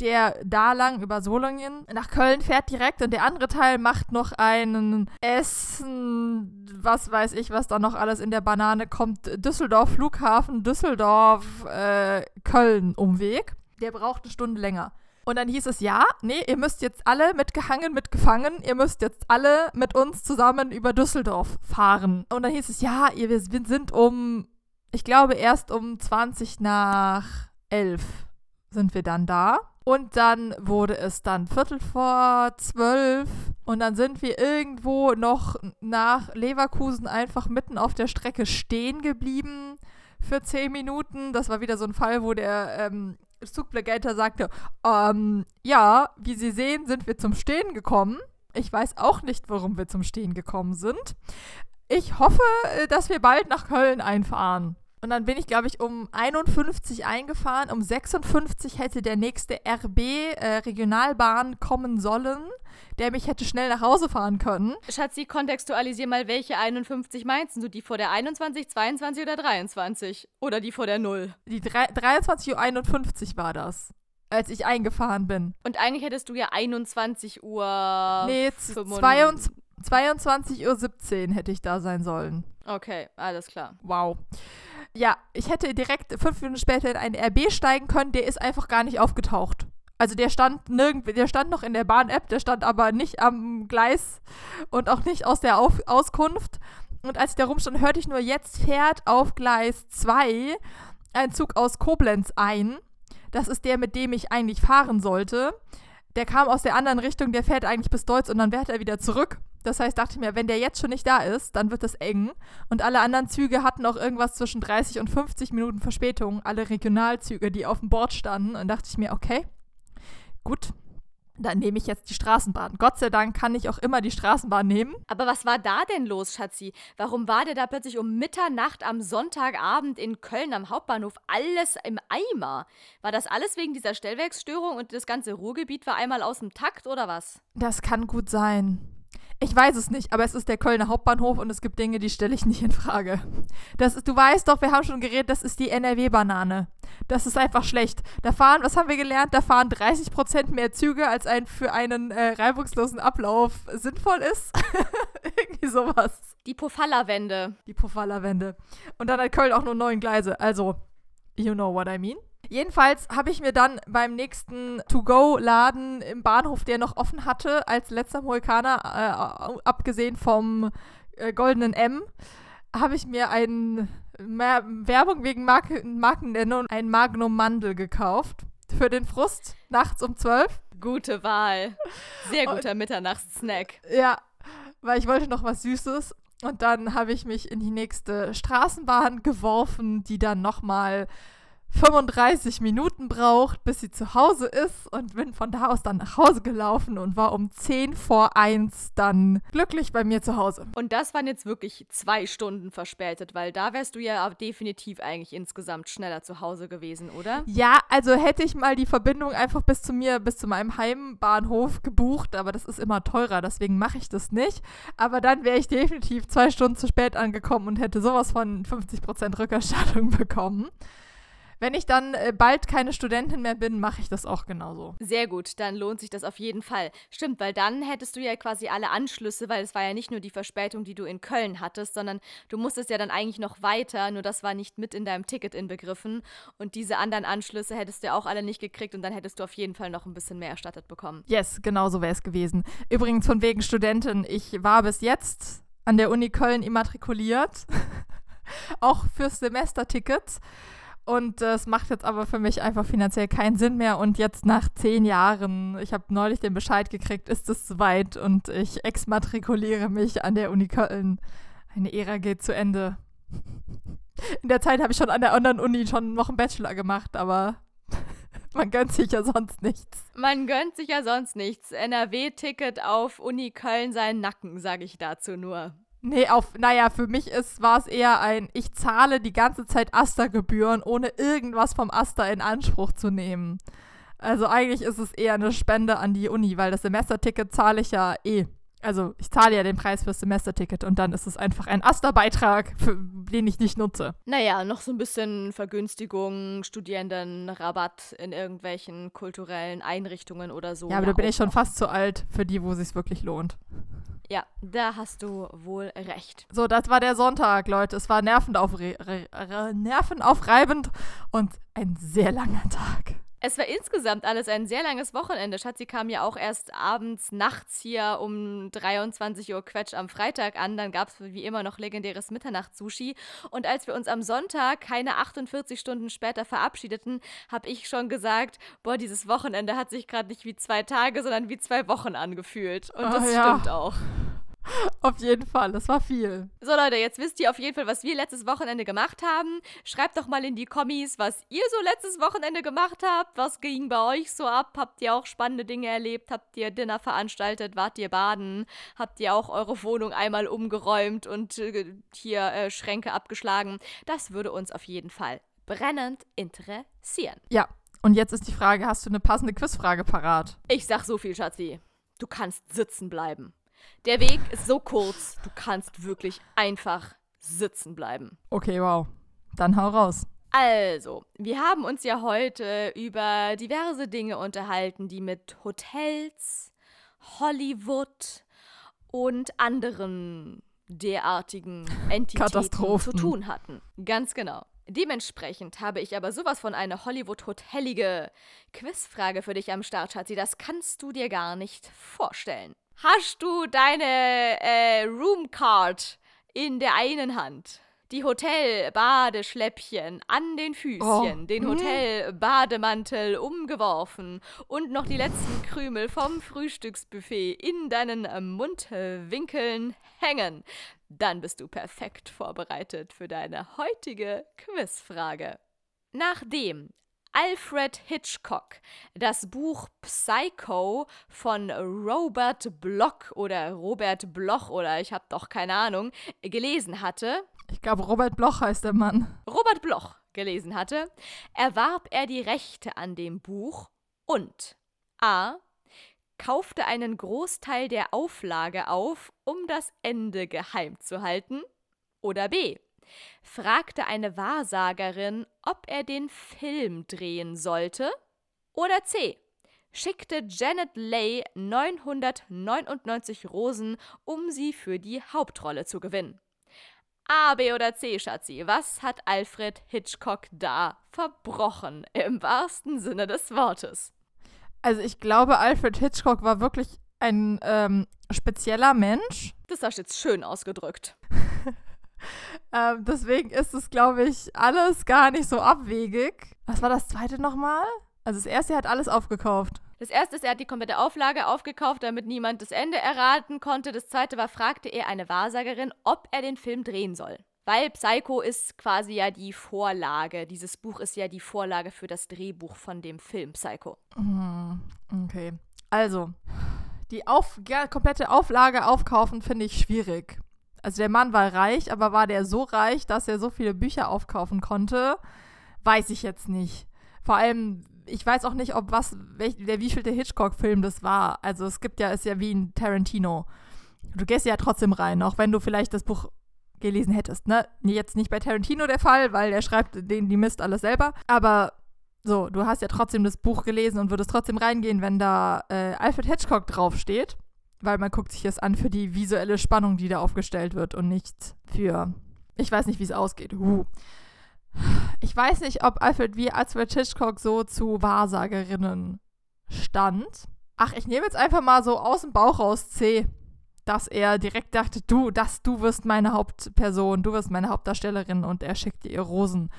Der da lang über Solingen nach Köln fährt direkt und der andere Teil macht noch einen Essen, was weiß ich, was da noch alles in der Banane kommt. Düsseldorf Flughafen, Düsseldorf, äh, Köln Umweg. Der braucht eine Stunde länger. Und dann hieß es, ja, nee, ihr müsst jetzt alle mitgehangen, mitgefangen, ihr müsst jetzt alle mit uns zusammen über Düsseldorf fahren. Und dann hieß es, ja, ihr, wir sind um, ich glaube, erst um 20 nach 11 sind wir dann da. Und dann wurde es dann Viertel vor zwölf und dann sind wir irgendwo noch nach Leverkusen einfach mitten auf der Strecke stehen geblieben für zehn Minuten. Das war wieder so ein Fall, wo der ähm, Zugplägator sagte, ähm, ja, wie Sie sehen, sind wir zum Stehen gekommen. Ich weiß auch nicht, warum wir zum Stehen gekommen sind. Ich hoffe, äh, dass wir bald nach Köln einfahren. Und dann bin ich, glaube ich, um 51 eingefahren. Um 56 hätte der nächste RB äh, Regionalbahn kommen sollen, der mich hätte schnell nach Hause fahren können. Schatzi, kontextualisier mal, welche 51 meinst du? Die vor der 21, 22 oder 23? Oder die vor der 0? Die drei- 23.51 Uhr war das, als ich eingefahren bin. Und eigentlich hättest du ja 21 Uhr. nee, z- 25. 22 22.17 Uhr hätte ich da sein sollen. Okay, alles klar. Wow. Ja, ich hätte direkt fünf Minuten später in einen RB steigen können, der ist einfach gar nicht aufgetaucht. Also der stand nirgend, der stand noch in der Bahn-App, der stand aber nicht am Gleis und auch nicht aus der Auf Auskunft. Und als ich da rumstand, hörte ich nur, jetzt fährt auf Gleis 2 ein Zug aus Koblenz ein. Das ist der, mit dem ich eigentlich fahren sollte. Der kam aus der anderen Richtung, der fährt eigentlich bis Deutz und dann fährt er wieder zurück. Das heißt, dachte ich mir, wenn der jetzt schon nicht da ist, dann wird das eng. Und alle anderen Züge hatten auch irgendwas zwischen 30 und 50 Minuten Verspätung. Alle Regionalzüge, die auf dem Board standen. Und dachte ich mir, okay, gut, dann nehme ich jetzt die Straßenbahn. Gott sei Dank kann ich auch immer die Straßenbahn nehmen. Aber was war da denn los, Schatzi? Warum war der da plötzlich um Mitternacht am Sonntagabend in Köln am Hauptbahnhof alles im Eimer? War das alles wegen dieser Stellwerksstörung und das ganze Ruhrgebiet war einmal aus dem Takt oder was? Das kann gut sein. Ich weiß es nicht, aber es ist der Kölner Hauptbahnhof und es gibt Dinge, die stelle ich nicht in Frage. Das ist, du weißt doch, wir haben schon geredet, das ist die NRW-Banane. Das ist einfach schlecht. Da fahren, was haben wir gelernt? Da fahren 30% mehr Züge, als ein für einen äh, reibungslosen Ablauf sinnvoll ist. Irgendwie sowas. Die Pofalla-Wende. Die Pofalla-Wende. Und dann hat Köln auch nur neun Gleise. Also, you know what I mean. Jedenfalls habe ich mir dann beim nächsten To-Go-Laden im Bahnhof, der noch offen hatte, als letzter Mohikaner, äh, abgesehen vom äh, goldenen M, habe ich mir ein mehr Werbung wegen Marke, Markennennung, ein Magnum Mandel gekauft. Für den Frust, nachts um 12. Gute Wahl. Sehr guter Mitternachtssnack. Ja, weil ich wollte noch was Süßes. Und dann habe ich mich in die nächste Straßenbahn geworfen, die dann nochmal 35 Minuten braucht, bis sie zu Hause ist und bin von da aus dann nach Hause gelaufen und war um 10 vor 1 dann glücklich bei mir zu Hause. Und das waren jetzt wirklich zwei Stunden verspätet, weil da wärst du ja definitiv eigentlich insgesamt schneller zu Hause gewesen, oder? Ja, also hätte ich mal die Verbindung einfach bis zu mir, bis zu meinem Heimbahnhof gebucht, aber das ist immer teurer, deswegen mache ich das nicht. Aber dann wäre ich definitiv zwei Stunden zu spät angekommen und hätte sowas von 50% Rückerstattung bekommen. Wenn ich dann äh, bald keine Studentin mehr bin, mache ich das auch genauso. Sehr gut, dann lohnt sich das auf jeden Fall. Stimmt, weil dann hättest du ja quasi alle Anschlüsse, weil es war ja nicht nur die Verspätung, die du in Köln hattest, sondern du musstest ja dann eigentlich noch weiter, nur das war nicht mit in deinem Ticket inbegriffen. Und diese anderen Anschlüsse hättest du auch alle nicht gekriegt und dann hättest du auf jeden Fall noch ein bisschen mehr erstattet bekommen. Yes, genau so wäre es gewesen. Übrigens von wegen Studentin, ich war bis jetzt an der Uni Köln immatrikuliert. auch fürs Semesterticket. Und das macht jetzt aber für mich einfach finanziell keinen Sinn mehr. Und jetzt nach zehn Jahren, ich habe neulich den Bescheid gekriegt, ist es soweit und ich exmatrikuliere mich an der Uni Köln. Eine Ära geht zu Ende. In der Zeit habe ich schon an der anderen Uni schon noch einen Bachelor gemacht, aber man gönnt sich ja sonst nichts. Man gönnt sich ja sonst nichts. NRW-Ticket auf Uni Köln seinen Nacken, sage ich dazu nur. Nee, auf, naja, für mich ist, war es eher ein, ich zahle die ganze Zeit Aster-Gebühren, ohne irgendwas vom Aster in Anspruch zu nehmen. Also eigentlich ist es eher eine Spende an die Uni, weil das Semesterticket zahle ich ja eh. Also ich zahle ja den Preis fürs Semesterticket und dann ist es einfach ein Aster-Beitrag, den ich nicht nutze. Naja, noch so ein bisschen Vergünstigung, Studierendenrabatt in irgendwelchen kulturellen Einrichtungen oder so. Ja, aber ja, da bin ich schon fast zu alt für die, wo es sich wirklich lohnt. Ja, da hast du wohl recht. So, das war der Sonntag, Leute. Es war nervenaufre nervenaufreibend und ein sehr langer Tag. Es war insgesamt alles ein sehr langes Wochenende. Schatzi kam ja auch erst abends, nachts hier um 23 Uhr Quetsch am Freitag an. Dann gab es wie immer noch legendäres Mitternacht-Sushi. Und als wir uns am Sonntag, keine 48 Stunden später, verabschiedeten, habe ich schon gesagt: Boah, dieses Wochenende hat sich gerade nicht wie zwei Tage, sondern wie zwei Wochen angefühlt. Und das oh, ja. stimmt auch. Auf jeden Fall, das war viel. So Leute, jetzt wisst ihr auf jeden Fall, was wir letztes Wochenende gemacht haben. Schreibt doch mal in die Kommis, was ihr so letztes Wochenende gemacht habt. Was ging bei euch so ab? Habt ihr auch spannende Dinge erlebt? Habt ihr Dinner veranstaltet? Wart ihr baden? Habt ihr auch eure Wohnung einmal umgeräumt und äh, hier äh, Schränke abgeschlagen? Das würde uns auf jeden Fall brennend interessieren. Ja, und jetzt ist die Frage, hast du eine passende Quizfrage parat? Ich sag so viel, Schatzi. Du kannst sitzen bleiben. Der Weg ist so kurz, du kannst wirklich einfach sitzen bleiben. Okay, wow. Dann hau raus. Also, wir haben uns ja heute über diverse Dinge unterhalten, die mit Hotels, Hollywood und anderen derartigen Entitäten zu tun hatten. Ganz genau. Dementsprechend habe ich aber sowas von eine Hollywood-hotellige Quizfrage für dich am Start, Schatzi. Das kannst du dir gar nicht vorstellen. Hast du deine äh, Roomcard in der einen Hand? Die Hotel-Badeschläppchen an den Füßchen, oh. den mhm. Hotel-Bademantel umgeworfen und noch die letzten Krümel vom Frühstücksbuffet in deinen Mundwinkeln hängen. Dann bist du perfekt vorbereitet für deine heutige Quizfrage. Nachdem Alfred Hitchcock das Buch Psycho von Robert Bloch oder Robert Bloch oder ich habe doch keine Ahnung gelesen hatte. Ich glaube, Robert Bloch heißt der Mann. Robert Bloch gelesen hatte, erwarb er die Rechte an dem Buch und a. kaufte einen Großteil der Auflage auf, um das Ende geheim zu halten, oder b fragte eine Wahrsagerin, ob er den Film drehen sollte. Oder C. Schickte Janet Leigh 999 Rosen, um sie für die Hauptrolle zu gewinnen. A, B oder C, Schatzi, was hat Alfred Hitchcock da verbrochen, im wahrsten Sinne des Wortes? Also ich glaube, Alfred Hitchcock war wirklich ein ähm, spezieller Mensch. Das hast du jetzt schön ausgedrückt. ähm, deswegen ist es, glaube ich, alles gar nicht so abwegig. Was war das zweite nochmal? Also das erste, er hat alles aufgekauft. Das erste ist, er hat die komplette Auflage aufgekauft, damit niemand das Ende erraten konnte. Das zweite war, fragte er eine Wahrsagerin, ob er den Film drehen soll. Weil Psycho ist quasi ja die Vorlage. Dieses Buch ist ja die Vorlage für das Drehbuch von dem Film Psycho. Hm, okay. Also, die auf, ja, komplette Auflage aufkaufen finde ich schwierig. Also der Mann war reich, aber war der so reich, dass er so viele Bücher aufkaufen konnte? Weiß ich jetzt nicht. Vor allem, ich weiß auch nicht, ob was, welch, der wievielte Hitchcock-Film das war. Also es gibt ja, ist ja wie ein Tarantino. Du gehst ja trotzdem rein, auch wenn du vielleicht das Buch gelesen hättest, ne? Jetzt nicht bei Tarantino der Fall, weil der schreibt den die Mist alles selber. Aber so, du hast ja trotzdem das Buch gelesen und würdest trotzdem reingehen, wenn da äh, Alfred Hitchcock draufsteht. Weil man guckt sich das an für die visuelle Spannung, die da aufgestellt wird und nicht für. Ich weiß nicht, wie es ausgeht. Huh. Ich weiß nicht, ob Alfred wie Alfred Hitchcock so zu Wahrsagerinnen stand. Ach, ich nehme jetzt einfach mal so aus dem Bauch raus C, dass er direkt dachte, du, das, du wirst meine Hauptperson, du wirst meine Hauptdarstellerin und er schickt ihr Rosen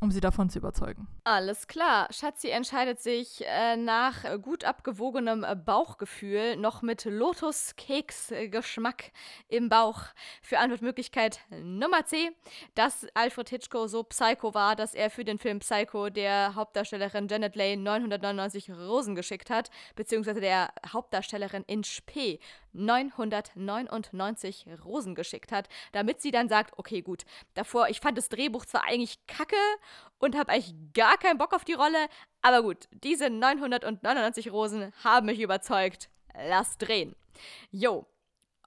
um sie davon zu überzeugen. Alles klar. Schatzi entscheidet sich äh, nach gut abgewogenem äh, Bauchgefühl noch mit Lotus-Keks-Geschmack im Bauch für Antwortmöglichkeit Nummer C, dass Alfred Hitchcock so psycho war, dass er für den Film Psycho der Hauptdarstellerin Janet Leigh 999 Rosen geschickt hat, beziehungsweise der Hauptdarstellerin in Spee 999 Rosen geschickt hat, damit sie dann sagt, okay, gut, davor, ich fand das Drehbuch zwar eigentlich kacke und habe eigentlich gar keinen Bock auf die Rolle, aber gut, diese 999 Rosen haben mich überzeugt. Lass drehen. Jo,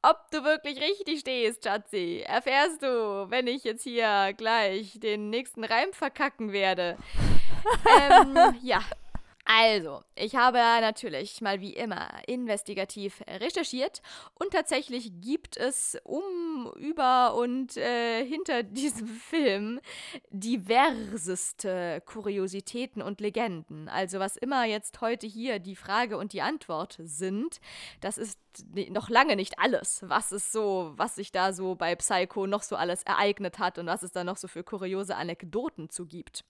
ob du wirklich richtig stehst, Schatzi, erfährst du, wenn ich jetzt hier gleich den nächsten Reim verkacken werde. ähm, ja, also, ich habe natürlich mal wie immer investigativ recherchiert und tatsächlich gibt es um, über und äh, hinter diesem Film diverseste Kuriositäten und Legenden. Also was immer jetzt heute hier die Frage und die Antwort sind, das ist noch lange nicht alles, was es so, was sich da so bei Psycho noch so alles ereignet hat und was es da noch so für kuriose Anekdoten zu gibt.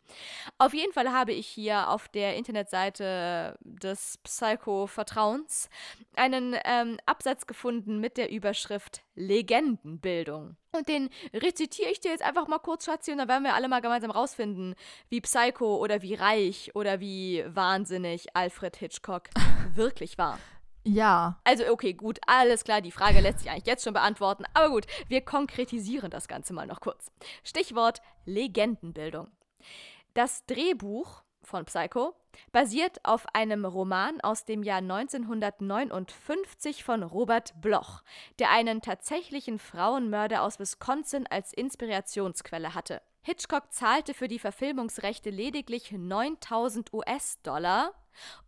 Auf jeden Fall habe ich hier auf der Internetseite Seite des Psycho-Vertrauens einen ähm, Absatz gefunden mit der Überschrift Legendenbildung. Und den rezitiere ich dir jetzt einfach mal kurz, Schatzi, und dann werden wir alle mal gemeinsam rausfinden, wie Psycho oder wie reich oder wie wahnsinnig Alfred Hitchcock wirklich war. Ja. Also, okay, gut, alles klar, die Frage lässt sich eigentlich jetzt schon beantworten. Aber gut, wir konkretisieren das Ganze mal noch kurz. Stichwort Legendenbildung. Das Drehbuch von Psycho basiert auf einem Roman aus dem Jahr 1959 von Robert Bloch, der einen tatsächlichen Frauenmörder aus Wisconsin als Inspirationsquelle hatte. Hitchcock zahlte für die Verfilmungsrechte lediglich 9000 US-Dollar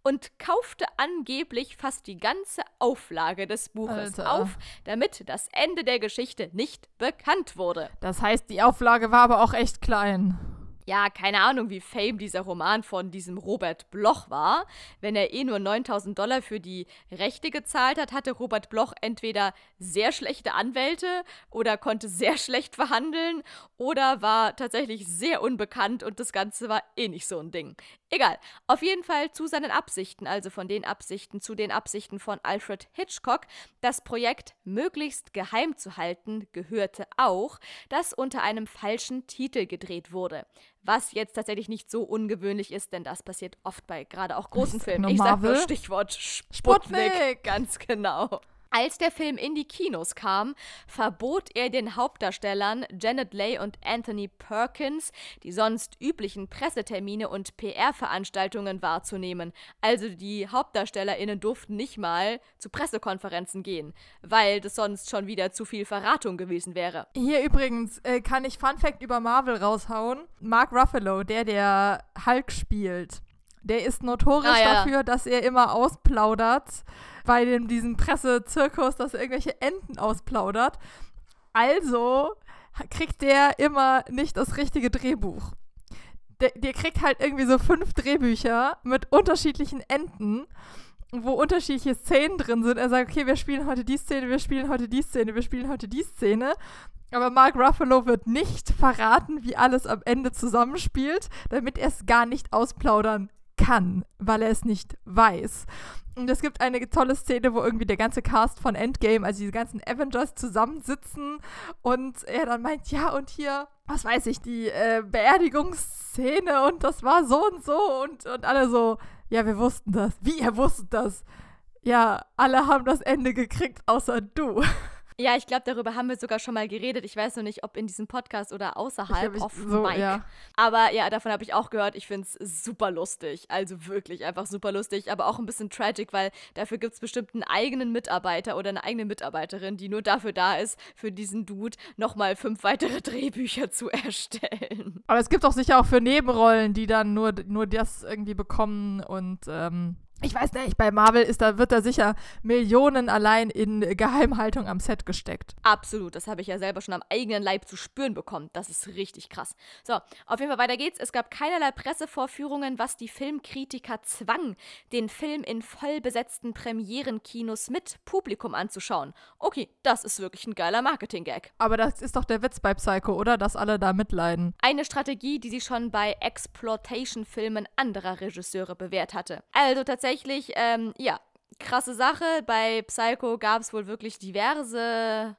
und kaufte angeblich fast die ganze Auflage des Buches Alter. auf, damit das Ende der Geschichte nicht bekannt wurde. Das heißt, die Auflage war aber auch echt klein ja, keine Ahnung, wie fame dieser Roman von diesem Robert Bloch war. Wenn er eh nur 9000 Dollar für die Rechte gezahlt hat, hatte Robert Bloch entweder sehr schlechte Anwälte oder konnte sehr schlecht verhandeln oder war tatsächlich sehr unbekannt und das Ganze war eh nicht so ein Ding. Egal. Auf jeden Fall zu seinen Absichten, also von den Absichten zu den Absichten von Alfred Hitchcock, das Projekt möglichst geheim zu halten, gehörte auch, dass unter einem falschen Titel gedreht wurde. Was jetzt tatsächlich nicht so ungewöhnlich ist, denn das passiert oft bei gerade auch großen Filmen. Ich sag nur Stichwort Sputnik. Sputnik. Ganz genau. Als der Film in die Kinos kam, verbot er den Hauptdarstellern Janet Leigh und Anthony Perkins, die sonst üblichen Pressetermine und PR-Veranstaltungen wahrzunehmen. Also die HauptdarstellerInnen durften nicht mal zu Pressekonferenzen gehen, weil das sonst schon wieder zu viel Verratung gewesen wäre. Hier übrigens äh, kann ich Fun Fact über Marvel raushauen. Mark Ruffalo, der der Hulk spielt, der ist notorisch ah, ja. dafür, dass er immer ausplaudert bei dem, diesem Pressezirkus, dass er irgendwelche Enten ausplaudert. Also kriegt der immer nicht das richtige Drehbuch. Der, der kriegt halt irgendwie so fünf Drehbücher mit unterschiedlichen Enden, wo unterschiedliche Szenen drin sind. Er sagt, okay, wir spielen heute die Szene, wir spielen heute die Szene, wir spielen heute die Szene. Aber Mark Ruffalo wird nicht verraten, wie alles am Ende zusammenspielt, damit er es gar nicht ausplaudern kann, weil er es nicht weiß. Und es gibt eine tolle Szene, wo irgendwie der ganze Cast von Endgame, also diese ganzen Avengers zusammensitzen und er dann meint, ja, und hier, was weiß ich, die äh, Beerdigungsszene und das war so und so und, und alle so, ja, wir wussten das. Wie, ihr wusstet das? Ja, alle haben das Ende gekriegt, außer du. Ja, ich glaube, darüber haben wir sogar schon mal geredet. Ich weiß noch nicht, ob in diesem Podcast oder außerhalb Ich- auf so, Mike. ja. Aber ja, davon habe ich auch gehört. Ich finde es super lustig. Also wirklich einfach super lustig, aber auch ein bisschen tragic, weil dafür gibt es bestimmt einen eigenen Mitarbeiter oder eine eigene Mitarbeiterin, die nur dafür da ist, für diesen Dude nochmal fünf weitere Drehbücher zu erstellen. Aber es gibt auch sicher auch für Nebenrollen, die dann nur, nur das irgendwie bekommen und ähm, ich weiß nicht, bei Marvel ist da, wird da sicher Millionen allein in Geheimhaltung am Set gesteckt. Absolut, das habe ich ja selber schon am eigenen Leib zu spüren bekommen. Das ist richtig krass. So, auf jeden Fall weiter geht's. Es gab keinerlei Pressevorführungen, was die Filmkritiker zwang, den Film in vollbesetzten Premierenkinos mit Publikum anzuschauen. Okay, das ist wirklich ein geiler Marketing-Gag. Aber das ist doch der Witz bei Psycho, oder? Dass alle da mitleiden. Eine Strategie, die sie schon bei Exploitation-Filmen anderer Regisseure bewährt hatte. Also tatsächlich, ähm, ja, krasse Sache. Bei Psycho gab es wohl wirklich diverse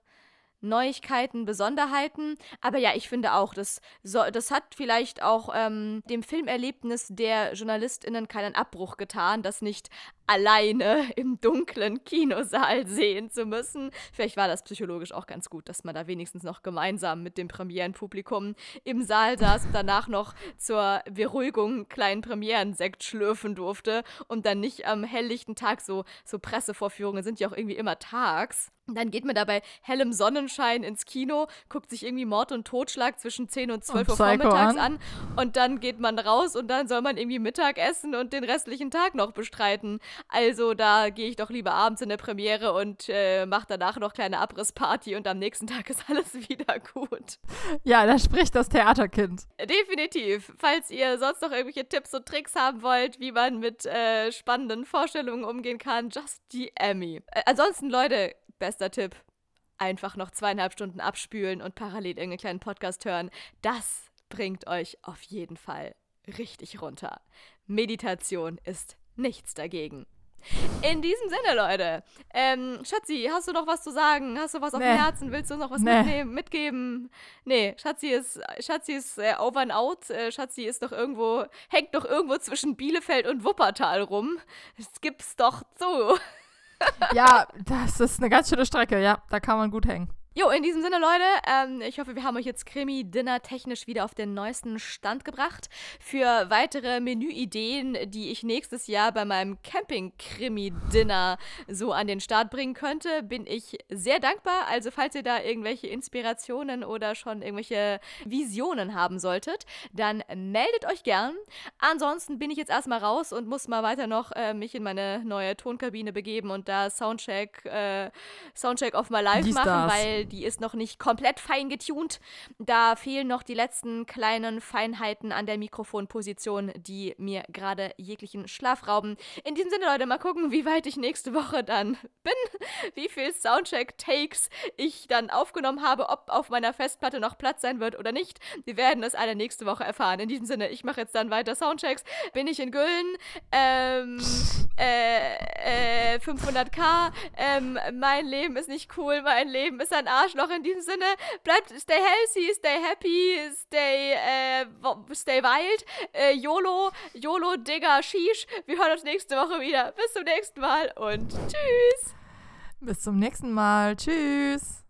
Neuigkeiten, Besonderheiten. Aber ja, ich finde auch, das, so, das hat vielleicht auch ähm, dem Filmerlebnis der JournalistInnen keinen Abbruch getan, das nicht alleine im dunklen Kinosaal sehen zu müssen. Vielleicht war das psychologisch auch ganz gut, dass man da wenigstens noch gemeinsam mit dem Premierenpublikum im Saal saß und danach noch zur Beruhigung einen kleinen Premierensekt schlürfen durfte und dann nicht am helllichten Tag so, so Pressevorführungen sind ja auch irgendwie immer tags. Und dann geht man da bei hellem Sonnenschein ins Kino, guckt sich irgendwie Mord und Totschlag zwischen 10 und 12 Uhr Psycho vormittags an. an und dann geht man raus und dann soll man irgendwie Mittag essen und den restlichen Tag noch bestreiten. Also da gehe ich doch lieber abends in der Premiere und äh, mache danach noch kleine Abrissparty und am nächsten Tag ist alles wieder gut. Ja, da spricht das Theaterkind. Definitiv. Falls ihr sonst noch irgendwelche Tipps und Tricks haben wollt, wie man mit äh, spannenden Vorstellungen umgehen kann, just DM me. Äh, ansonsten, Leute, bester Tipp. Einfach noch zweieinhalb Stunden abspülen und parallel irgendeinen kleinen Podcast hören. Das bringt euch auf jeden Fall richtig runter. Meditation ist nichts dagegen. In diesem Sinne, Leute. Ähm, Schatzi, hast du noch was zu sagen? Hast du was auf Nee. dem Herzen? Willst du uns noch was Nee. mitgeben? Nee, Schatzi ist, Schatzi ist äh, over and out. Äh, Schatzi ist doch irgendwo, hängt doch irgendwo zwischen Bielefeld und Wuppertal rum. Das gibt's doch zu. Ja, das ist eine ganz schöne Strecke, ja. Da kann man gut hängen. Jo, in diesem Sinne, Leute, ähm, ich hoffe, wir haben euch jetzt Krimi-Dinner technisch wieder auf den neuesten Stand gebracht. Für weitere Menüideen, die ich nächstes Jahr bei meinem Camping-Krimi-Dinner so an den Start bringen könnte, bin ich sehr dankbar. Also, falls ihr da irgendwelche Inspirationen oder schon irgendwelche Visionen haben solltet, dann meldet euch gern. Ansonsten bin ich jetzt erstmal raus und muss mal weiter noch äh, mich in meine neue Tonkabine begeben und da Soundcheck, äh, Soundcheck of my life machen, das. Die ist noch nicht komplett fein getuned. Da fehlen noch die letzten kleinen Feinheiten an der Mikrofonposition, die mir gerade jeglichen Schlaf rauben. In diesem Sinne, Leute, mal gucken, wie weit ich nächste Woche dann bin, wie viel Soundcheck-Takes ich dann aufgenommen habe, ob auf meiner Festplatte noch Platz sein wird oder nicht. Wir werden es alle nächste Woche erfahren. In diesem Sinne, ich mache jetzt dann weiter Soundchecks. Bin ich in Güllen? Ähm, äh, äh, 500k. Ähm, mein Leben ist nicht cool. Mein Leben ist ein Arschloch. In diesem Sinne, bleibt, stay healthy, stay happy, stay, äh, stay wild. Äh, YOLO, YOLO, Digga, Shish. Wir hören uns nächste Woche wieder. Bis zum nächsten Mal und tschüss. Bis zum nächsten Mal. Tschüss.